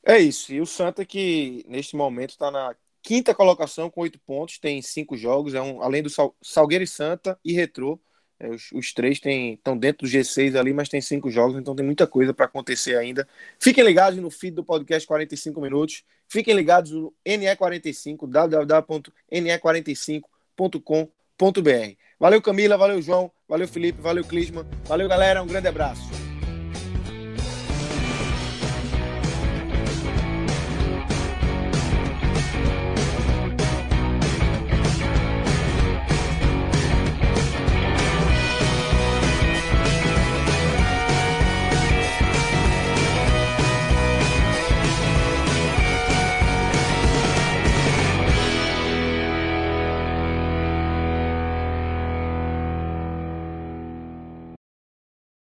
É isso. E o Santa que, neste momento, está na quinta colocação com oito pontos, tem cinco jogos, é um, além do Sal, Salgueiro e Santa e Retrô. É, os, os, três estão dentro do G6 ali, mas tem cinco jogos, então tem muita coisa para acontecer ainda. Fiquem ligados no feed do podcast 45 minutos. Fiquem ligados no NE45, www.ne45.com.br. Valeu, Camila, valeu, João, valeu, Felipe, valeu, Clisman. Valeu, galera, um grande abraço.